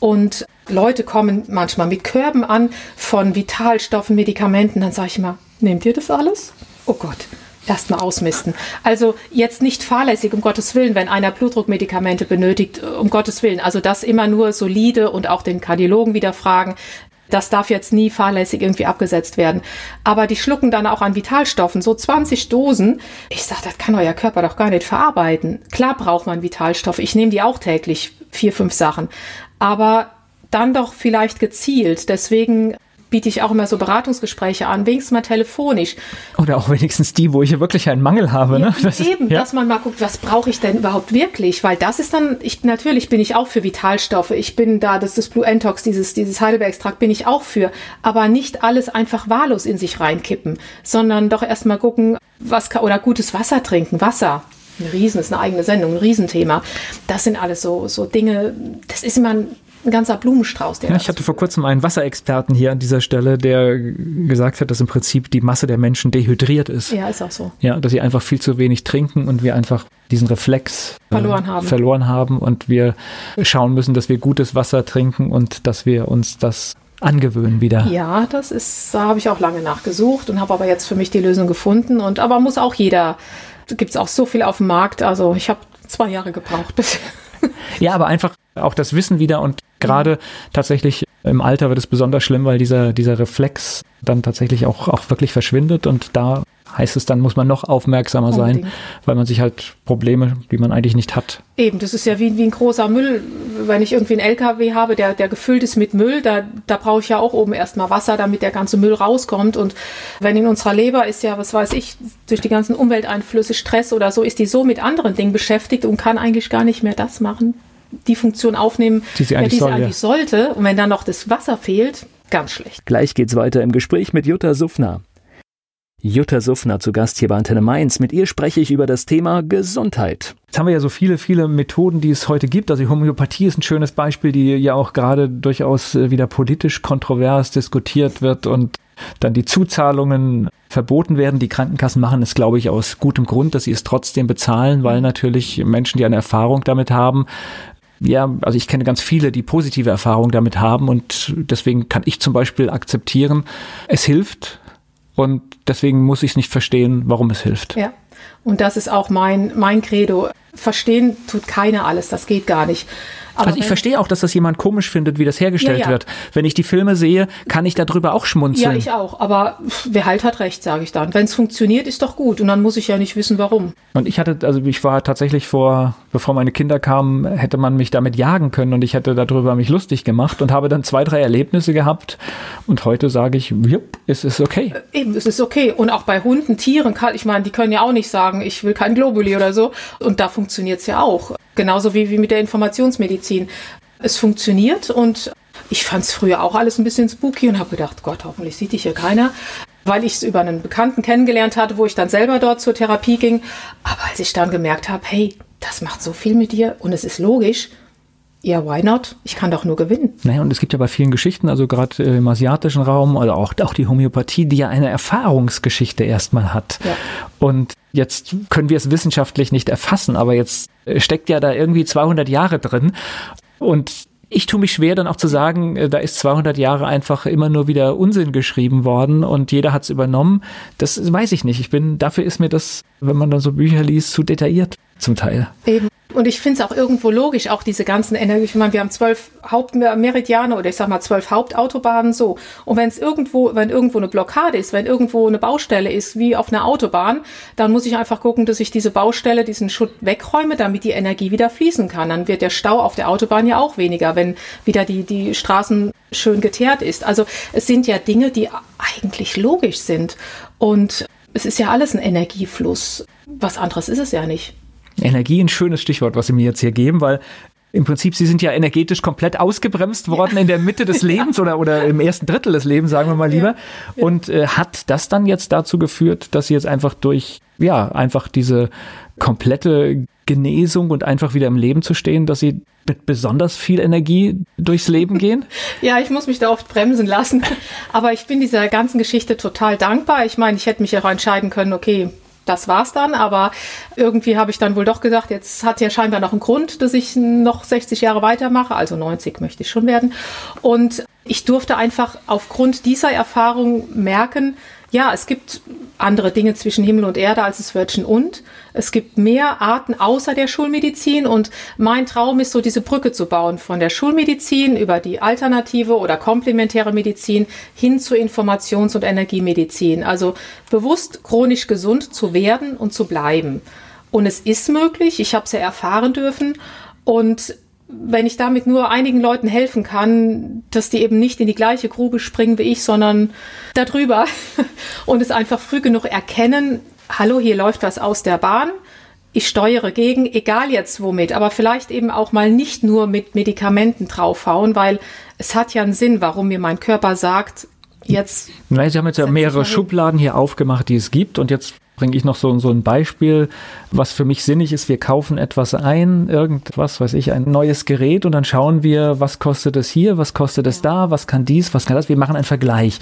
Und Leute kommen manchmal mit Körben an von Vitalstoffen, Medikamenten. Dann sage ich immer, nehmt ihr das alles? Oh Gott, erst mal ausmisten. Also jetzt nicht fahrlässig, um Gottes Willen, wenn einer Blutdruckmedikamente benötigt, um Gottes Willen. Also das immer nur solide und auch den Kardiologen wieder fragen. Das darf jetzt nie fahrlässig irgendwie abgesetzt werden. Aber die schlucken dann auch an Vitalstoffen, so 20 Dosen. Ich sage, das kann euer Körper doch gar nicht verarbeiten. Klar braucht man Vitalstoffe. Ich nehme die auch täglich, vier, fünf Sachen aber dann doch vielleicht gezielt. Deswegen biete ich auch immer so Beratungsgespräche an, wenigstens mal telefonisch. Oder auch wenigstens die, wo ich ja wirklich einen Mangel habe. Ja, ne? das eben, ist, ja? dass man mal guckt, was brauche ich denn überhaupt wirklich? Weil das ist dann, ich, natürlich bin ich auch für Vitalstoffe. Ich bin da, das ist Blue Entox, dieses, dieses Heidelberg-Extrakt bin ich auch für. Aber nicht alles einfach wahllos in sich reinkippen, sondern doch erstmal gucken, was kann, oder gutes Wasser trinken, Wasser. Ein Riesen, ist eine eigene Sendung, ein Riesenthema. Das sind alles so, so Dinge, das ist immer ein, ein ganzer Blumenstrauß. Der ja, ich hatte vor kurzem einen Wasserexperten hier an dieser Stelle, der gesagt hat, dass im Prinzip die Masse der Menschen dehydriert ist. Ja, ist auch so. Ja, dass sie einfach viel zu wenig trinken und wir einfach diesen Reflex äh, verloren, äh, haben. verloren haben und wir schauen müssen, dass wir gutes Wasser trinken und dass wir uns das angewöhnen wieder. Ja, das ist, da habe ich auch lange nachgesucht und habe aber jetzt für mich die Lösung gefunden. Und aber muss auch jeder gibt es auch so viel auf dem Markt. Also ich habe zwei Jahre gebraucht bisher. Ja, aber einfach auch das Wissen wieder und gerade mhm. tatsächlich im Alter wird es besonders schlimm, weil dieser, dieser Reflex dann tatsächlich auch, auch wirklich verschwindet und da heißt es dann, muss man noch aufmerksamer Unbedingt. sein, weil man sich halt Probleme, die man eigentlich nicht hat. Eben, das ist ja wie, wie ein großer Müll. Wenn ich irgendwie einen LKW habe, der, der gefüllt ist mit Müll, da, da brauche ich ja auch oben erstmal Wasser, damit der ganze Müll rauskommt. Und wenn in unserer Leber ist ja, was weiß ich, durch die ganzen Umwelteinflüsse, Stress oder so, ist die so mit anderen Dingen beschäftigt und kann eigentlich gar nicht mehr das machen, die Funktion aufnehmen, die sie eigentlich, ja, die sie eigentlich ja. sollte. Und wenn dann noch das Wasser fehlt, ganz schlecht. Gleich geht's weiter im Gespräch mit Jutta Suffner. Jutta Suffner zu Gast hier bei Antenne Mainz. Mit ihr spreche ich über das Thema Gesundheit. Jetzt haben wir ja so viele, viele Methoden, die es heute gibt. Also die Homöopathie ist ein schönes Beispiel, die ja auch gerade durchaus äh, wieder politisch kontrovers diskutiert wird und dann die Zuzahlungen verboten werden. Die Krankenkassen machen es, glaube ich, aus gutem Grund, dass sie es trotzdem bezahlen, weil natürlich Menschen, die eine Erfahrung damit haben, ja, also ich kenne ganz viele, die positive Erfahrungen damit haben und deswegen kann ich zum Beispiel akzeptieren, es hilft, und deswegen muss ich es nicht verstehen, warum es hilft. Ja. Und das ist auch mein, mein Credo. Verstehen tut keiner alles, das geht gar nicht. Aber also ich verstehe auch, dass das jemand komisch findet, wie das hergestellt ja, ja. wird. Wenn ich die Filme sehe, kann ich darüber auch schmunzeln. Ja, ich auch. Aber wer halt hat recht, sage ich dann. Wenn es funktioniert, ist doch gut. Und dann muss ich ja nicht wissen, warum. Und ich hatte, also ich war tatsächlich vor, bevor meine Kinder kamen, hätte man mich damit jagen können und ich hätte darüber mich lustig gemacht und habe dann zwei, drei Erlebnisse gehabt. Und heute sage ich, jupp, es ist okay. Äh, eben, es ist okay. Und auch bei Hunden, Tieren, kann, ich meine, die können ja auch nicht sagen, ich will kein Globuli oder so. Und da funktioniert es ja auch. Genauso wie, wie mit der Informationsmedizin. Es funktioniert und ich fand es früher auch alles ein bisschen spooky und habe gedacht, Gott, hoffentlich sieht dich hier keiner, weil ich es über einen Bekannten kennengelernt hatte, wo ich dann selber dort zur Therapie ging. Aber als ich dann gemerkt habe, hey, das macht so viel mit dir und es ist logisch, ja, why not? Ich kann doch nur gewinnen. Naja, und es gibt ja bei vielen Geschichten, also gerade im asiatischen Raum, also auch, auch die Homöopathie, die ja eine Erfahrungsgeschichte erstmal hat. Ja. Und jetzt können wir es wissenschaftlich nicht erfassen, aber jetzt äh, steckt ja da irgendwie 200 Jahre drin. Und ich tue mich schwer, dann auch zu sagen, äh, da ist 200 Jahre einfach immer nur wieder Unsinn geschrieben worden und jeder hat es übernommen. Das weiß ich nicht. Ich bin, dafür ist mir das, wenn man dann so Bücher liest, zu detailliert. zum Teil. Eben. Und ich finde es auch irgendwo logisch, auch diese ganzen Energie. Ich meine, wir haben zwölf Hauptmeridiane oder ich sag mal zwölf Hauptautobahnen so. Und wenn es irgendwo, wenn irgendwo eine Blockade ist, wenn irgendwo eine Baustelle ist, wie auf einer Autobahn, dann muss ich einfach gucken, dass ich diese Baustelle, diesen Schutt wegräume, damit die Energie wieder fließen kann. Dann wird der Stau auf der Autobahn ja auch weniger, wenn wieder die, die Straßen schön geteert ist. Also es sind ja Dinge, die eigentlich logisch sind. Und es ist ja alles ein Energiefluss. Was anderes ist es ja nicht. Energie ein schönes Stichwort, was Sie mir jetzt hier geben, weil im Prinzip, Sie sind ja energetisch komplett ausgebremst worden ja. in der Mitte des Lebens ja. oder, oder im ersten Drittel des Lebens, sagen wir mal lieber. Ja. Und äh, hat das dann jetzt dazu geführt, dass Sie jetzt einfach durch, ja, einfach diese komplette Genesung und einfach wieder im Leben zu stehen, dass Sie mit besonders viel Energie durchs Leben gehen? ja, ich muss mich da oft bremsen lassen. Aber ich bin dieser ganzen Geschichte total dankbar. Ich meine, ich hätte mich auch entscheiden können, okay, das war's dann. Aber irgendwie habe ich dann wohl doch gesagt, jetzt hat ja scheinbar noch einen Grund, dass ich noch 60 Jahre weitermache. Also 90 möchte ich schon werden. Und ich durfte einfach aufgrund dieser Erfahrung merken, ja, es gibt andere Dinge zwischen Himmel und Erde als das Wörtchen und. Es gibt mehr Arten außer der Schulmedizin und mein Traum ist so, diese Brücke zu bauen von der Schulmedizin über die alternative oder komplementäre Medizin hin zur Informations- und Energiemedizin. Also bewusst chronisch gesund zu werden und zu bleiben. Und es ist möglich, ich habe es ja erfahren dürfen und wenn ich damit nur einigen Leuten helfen kann, dass die eben nicht in die gleiche Grube springen wie ich, sondern darüber und es einfach früh genug erkennen, hallo, hier läuft was aus der Bahn, ich steuere gegen, egal jetzt womit, aber vielleicht eben auch mal nicht nur mit Medikamenten draufhauen, weil es hat ja einen Sinn, warum mir mein Körper sagt, jetzt. Nein, Sie haben jetzt ja mehrere Schubladen hier aufgemacht, die es gibt und jetzt bringe ich noch so, so ein Beispiel, was für mich sinnig ist. Wir kaufen etwas ein, irgendwas, weiß ich, ein neues Gerät und dann schauen wir, was kostet es hier, was kostet es da, was kann dies, was kann das. Wir machen einen Vergleich.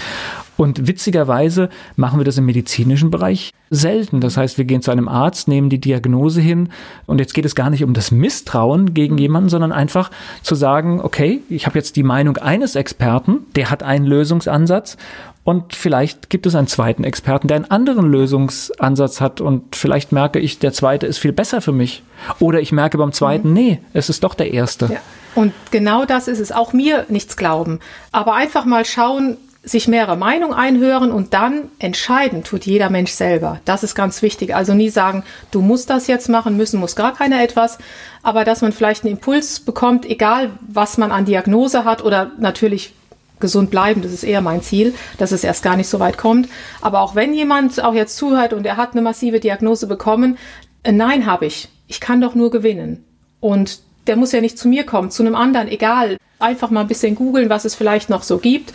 Und witzigerweise machen wir das im medizinischen Bereich selten. Das heißt, wir gehen zu einem Arzt, nehmen die Diagnose hin und jetzt geht es gar nicht um das Misstrauen gegen jemanden, sondern einfach zu sagen, okay, ich habe jetzt die Meinung eines Experten, der hat einen Lösungsansatz und vielleicht gibt es einen zweiten Experten, der einen anderen Lösungsansatz hat und vielleicht merke ich, der zweite ist viel besser für mich. Oder ich merke beim zweiten, mhm. nee, es ist doch der erste. Ja. Und genau das ist es. Auch mir nichts glauben. Aber einfach mal schauen, sich mehrere Meinungen einhören und dann entscheiden tut jeder Mensch selber. Das ist ganz wichtig. Also nie sagen, du musst das jetzt machen, müssen muss gar keiner etwas, aber dass man vielleicht einen Impuls bekommt, egal was man an Diagnose hat oder natürlich gesund bleiben, das ist eher mein Ziel, dass es erst gar nicht so weit kommt. Aber auch wenn jemand auch jetzt zuhört und er hat eine massive Diagnose bekommen, äh, nein habe ich. Ich kann doch nur gewinnen. Und der muss ja nicht zu mir kommen, zu einem anderen, egal. Einfach mal ein bisschen googeln, was es vielleicht noch so gibt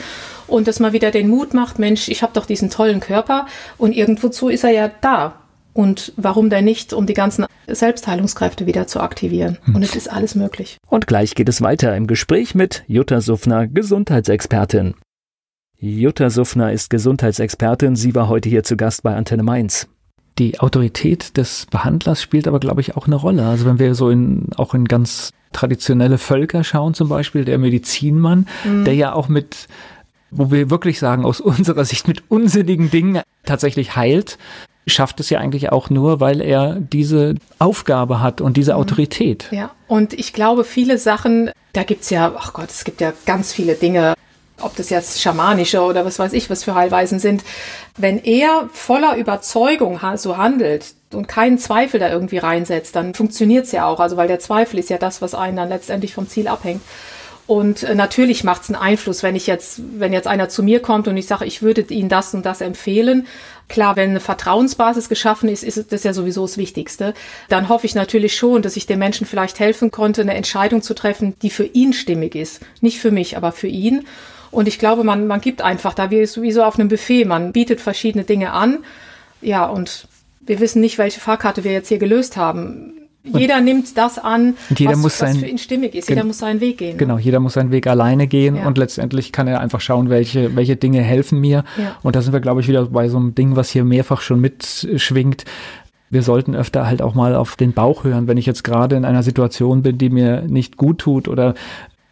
und dass man wieder den Mut macht, Mensch, ich habe doch diesen tollen Körper und irgendwozu ist er ja da. Und warum denn nicht, um die ganzen Selbstheilungskräfte wieder zu aktivieren? Hm. Und es ist alles möglich. Und gleich geht es weiter im Gespräch mit Jutta Suffner, Gesundheitsexpertin. Jutta Suffner ist Gesundheitsexpertin. Sie war heute hier zu Gast bei Antenne Mainz. Die Autorität des Behandlers spielt aber, glaube ich, auch eine Rolle. Also wenn wir so in, auch in ganz traditionelle Völker schauen, zum Beispiel der Medizinmann, mhm. der ja auch mit wo wir wirklich sagen, aus unserer Sicht mit unsinnigen Dingen tatsächlich heilt, schafft es ja eigentlich auch nur, weil er diese Aufgabe hat und diese mhm. Autorität. Ja, und ich glaube, viele Sachen, da gibt es ja, ach Gott, es gibt ja ganz viele Dinge, ob das jetzt schamanische oder was weiß ich, was für Heilweisen sind. Wenn er voller Überzeugung so handelt und keinen Zweifel da irgendwie reinsetzt, dann funktioniert es ja auch. Also weil der Zweifel ist ja das, was einen dann letztendlich vom Ziel abhängt. Und äh, natürlich macht es einen Einfluss, wenn ich jetzt, wenn jetzt einer zu mir kommt und ich sage, ich würde Ihnen das und das empfehlen. Klar, wenn eine Vertrauensbasis geschaffen ist, ist das ja sowieso das Wichtigste. Dann hoffe ich natürlich schon, dass ich dem Menschen vielleicht helfen konnte, eine Entscheidung zu treffen, die für ihn stimmig ist. Nicht für mich, aber für ihn. Und ich glaube, man, man gibt einfach da wie sowieso auf einem Buffet. Man bietet verschiedene Dinge an. Ja, und wir wissen nicht, welche Fahrkarte wir jetzt hier gelöst haben jeder nimmt das an, was, muss sein, was für ihn stimmig ist. Jeder muss seinen Weg gehen. Genau, jeder muss seinen Weg alleine gehen ja. und letztendlich kann er einfach schauen, welche, welche Dinge helfen mir. Ja. Und da sind wir, glaube ich, wieder bei so einem Ding, was hier mehrfach schon mitschwingt. Wir sollten öfter halt auch mal auf den Bauch hören, wenn ich jetzt gerade in einer Situation bin, die mir nicht gut tut oder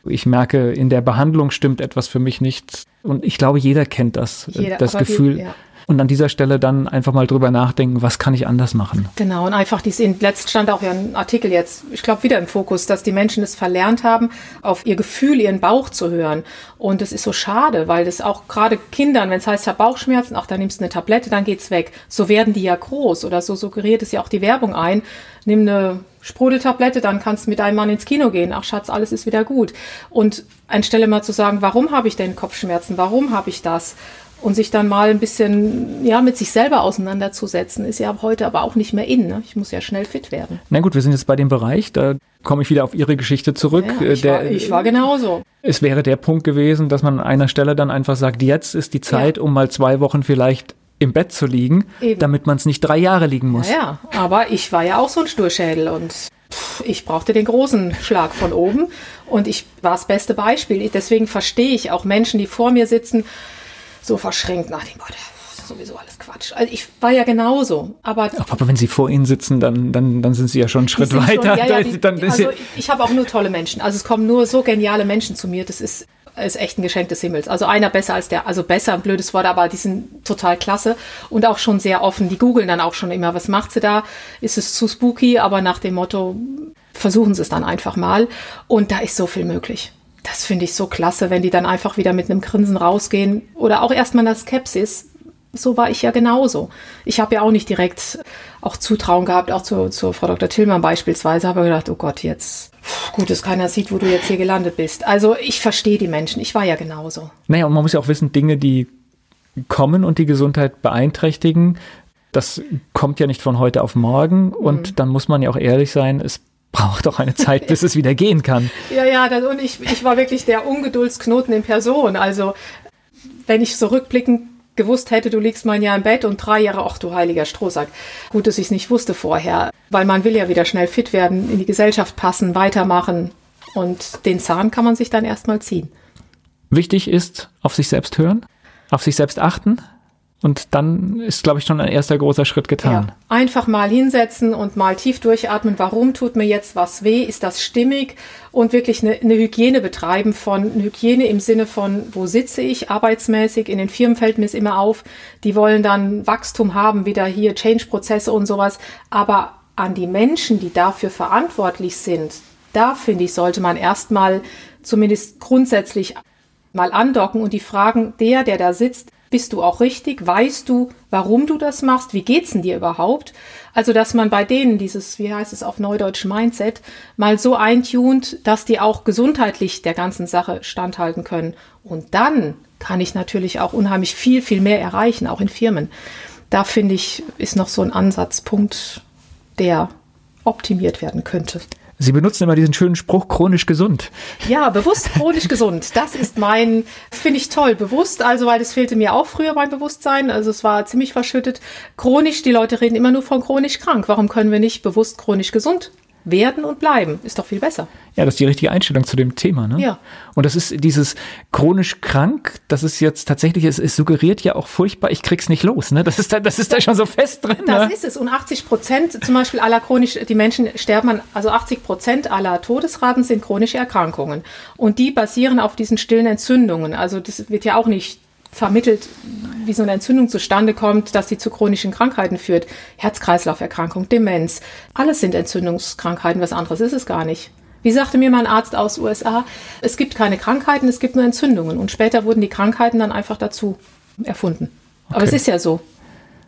ich merke, in der Behandlung stimmt etwas für mich nicht. Und ich glaube, jeder kennt das, jeder, das Gefühl. Die, ja Und an dieser Stelle dann einfach mal drüber nachdenken, was kann ich anders machen. Genau, und einfach, dies in letzt stand auch ja ein Artikel jetzt, ich glaube wieder im Fokus, dass die Menschen es verlernt haben, auf ihr Gefühl, ihren Bauch zu hören. Und das ist so schade, weil das auch gerade Kindern, wenn es heißt, ja Bauchschmerzen, ach, dann nimmst du eine Tablette, dann geht's weg. So werden die ja groß oder so suggeriert es ja auch die Werbung ein. Nimm eine Sprudeltablette, dann kannst du mit deinem Mann ins Kino gehen. Ach Schatz, alles ist wieder gut. Und anstelle mal zu sagen, warum habe ich denn Kopfschmerzen? Warum habe ich das? Und sich dann mal ein bisschen ja mit sich selber auseinanderzusetzen, ist ja heute aber auch nicht mehr in. Ne? Ich muss ja schnell fit werden. Na gut, wir sind jetzt bei dem Bereich, da komme ich wieder auf Ihre Geschichte zurück. Ja, ich, der, war, ich war genauso. Es wäre der Punkt gewesen, dass man an einer Stelle dann einfach sagt, jetzt ist die Zeit, ja. um mal zwei Wochen vielleicht im Bett zu liegen, Eben. damit man es nicht drei Jahre liegen muss. Ja, ja, aber ich war ja auch so ein Sturschädel und ich brauchte den großen Schlag von oben und ich war das beste Beispiel. Deswegen verstehe ich auch Menschen, die vor mir sitzen, so verschränkt nach dem, boah, sowieso alles Quatsch. Also ich war ja genauso. Aber, aber wenn Sie vor Ihnen sitzen, dann, dann, dann sind Sie ja schon einen Schritt weiter. Schon, ja, ja, die, dann also ich habe auch nur tolle Menschen. Also es kommen nur so geniale Menschen zu mir. Das ist ist echt ein Geschenk des Himmels. Also einer besser als der, also besser, ein blödes Wort, aber die sind total klasse und auch schon sehr offen. Die googeln dann auch schon immer, was macht sie da? Ist es zu spooky? Aber nach dem Motto, versuchen sie es dann einfach mal. Und da ist so viel möglich das finde ich so klasse, wenn die dann einfach wieder mit einem Grinsen rausgehen oder auch erstmal in der Skepsis. So war ich ja genauso. Ich habe ja auch nicht direkt auch Zutrauen gehabt, auch zu, zu Frau Dr. Tillmann beispielsweise, habe gedacht, oh Gott, jetzt gut, dass keiner sieht, wo du jetzt hier gelandet bist. Also ich verstehe die Menschen, ich war ja genauso. Naja, und man muss ja auch wissen, Dinge, die kommen und die Gesundheit beeinträchtigen, das kommt ja nicht von heute auf morgen. Und mhm. dann muss man ja auch ehrlich sein, es braucht doch eine Zeit, bis es wieder gehen kann. Ja, ja, das, und ich, ich war wirklich der Ungeduldsknoten in Person. Also, wenn ich so rückblickend gewusst hätte, du liegst mal ein Jahr im Bett und drei Jahre, ach du heiliger Strohsack. Gut, dass ich es nicht wusste vorher, weil man will ja wieder schnell fit werden, in die Gesellschaft passen, weitermachen und den Zahn kann man sich dann erstmal ziehen. Wichtig ist, auf sich selbst hören, auf sich selbst achten, und dann ist, glaube ich, schon ein erster großer Schritt getan. Ja, einfach mal hinsetzen und mal tief durchatmen. Warum tut mir jetzt was weh? Ist das stimmig? Und wirklich eine, eine Hygiene betreiben von Hygiene im Sinne von, wo sitze ich arbeitsmäßig? In den Firmen fällt mir es immer auf. Die wollen dann Wachstum haben, wieder hier Change-Prozesse und sowas. Aber an die Menschen, die dafür verantwortlich sind, da finde ich, sollte man erstmal zumindest grundsätzlich mal andocken und die fragen, der, der da sitzt, bist du auch richtig? Weißt du, warum du das machst? Wie geht's denn dir überhaupt? Also, dass man bei denen dieses, wie heißt es auf Neudeutsch, Mindset mal so eintunt, dass die auch gesundheitlich der ganzen Sache standhalten können. Und dann kann ich natürlich auch unheimlich viel, viel mehr erreichen, auch in Firmen. Da finde ich, ist noch so ein Ansatzpunkt, der optimiert werden könnte. Sie benutzen immer diesen schönen Spruch chronisch gesund. Ja, bewusst chronisch gesund. Das ist mein, finde ich toll. Bewusst, also weil das fehlte mir auch früher mein Bewusstsein. Also es war ziemlich verschüttet. Chronisch, die Leute reden immer nur von chronisch krank. Warum können wir nicht bewusst chronisch gesund werden und bleiben. Ist doch viel besser. Ja, das ist die richtige Einstellung zu dem Thema. Ne? Ja. Und das ist dieses chronisch krank, das ist jetzt tatsächlich, es, es suggeriert ja auch furchtbar, ich krieg's nicht los. Ne? Das, ist da, das ist da schon so fest drin. Das ne? ist es. Und 80 Prozent zum Beispiel aller chronisch, die Menschen sterben an, also 80 Prozent aller Todesraten sind chronische Erkrankungen. Und die basieren auf diesen stillen Entzündungen. Also das wird ja auch nicht vermittelt, wie so eine Entzündung zustande kommt, dass sie zu chronischen Krankheiten führt. Herz-Kreislauf-Erkrankung, Demenz. Alles sind Entzündungskrankheiten, was anderes ist es gar nicht. Wie sagte mir mein Arzt aus USA, es gibt keine Krankheiten, es gibt nur Entzündungen. Und später wurden die Krankheiten dann einfach dazu erfunden. Okay. Aber es ist ja so.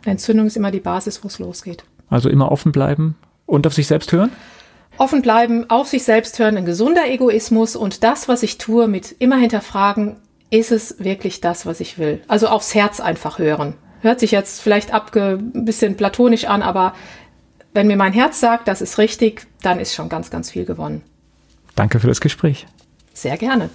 Entzündung ist immer die Basis, wo es losgeht. Also immer offen bleiben und auf sich selbst hören? Offen bleiben, auf sich selbst hören, ein gesunder Egoismus und das, was ich tue, mit immer hinterfragen, ist es wirklich das, was ich will? Also aufs Herz einfach hören. Hört sich jetzt vielleicht abge ein bisschen platonisch an, aber wenn mir mein Herz sagt, das ist richtig, dann ist schon ganz, ganz viel gewonnen. Danke für das Gespräch. Sehr gerne.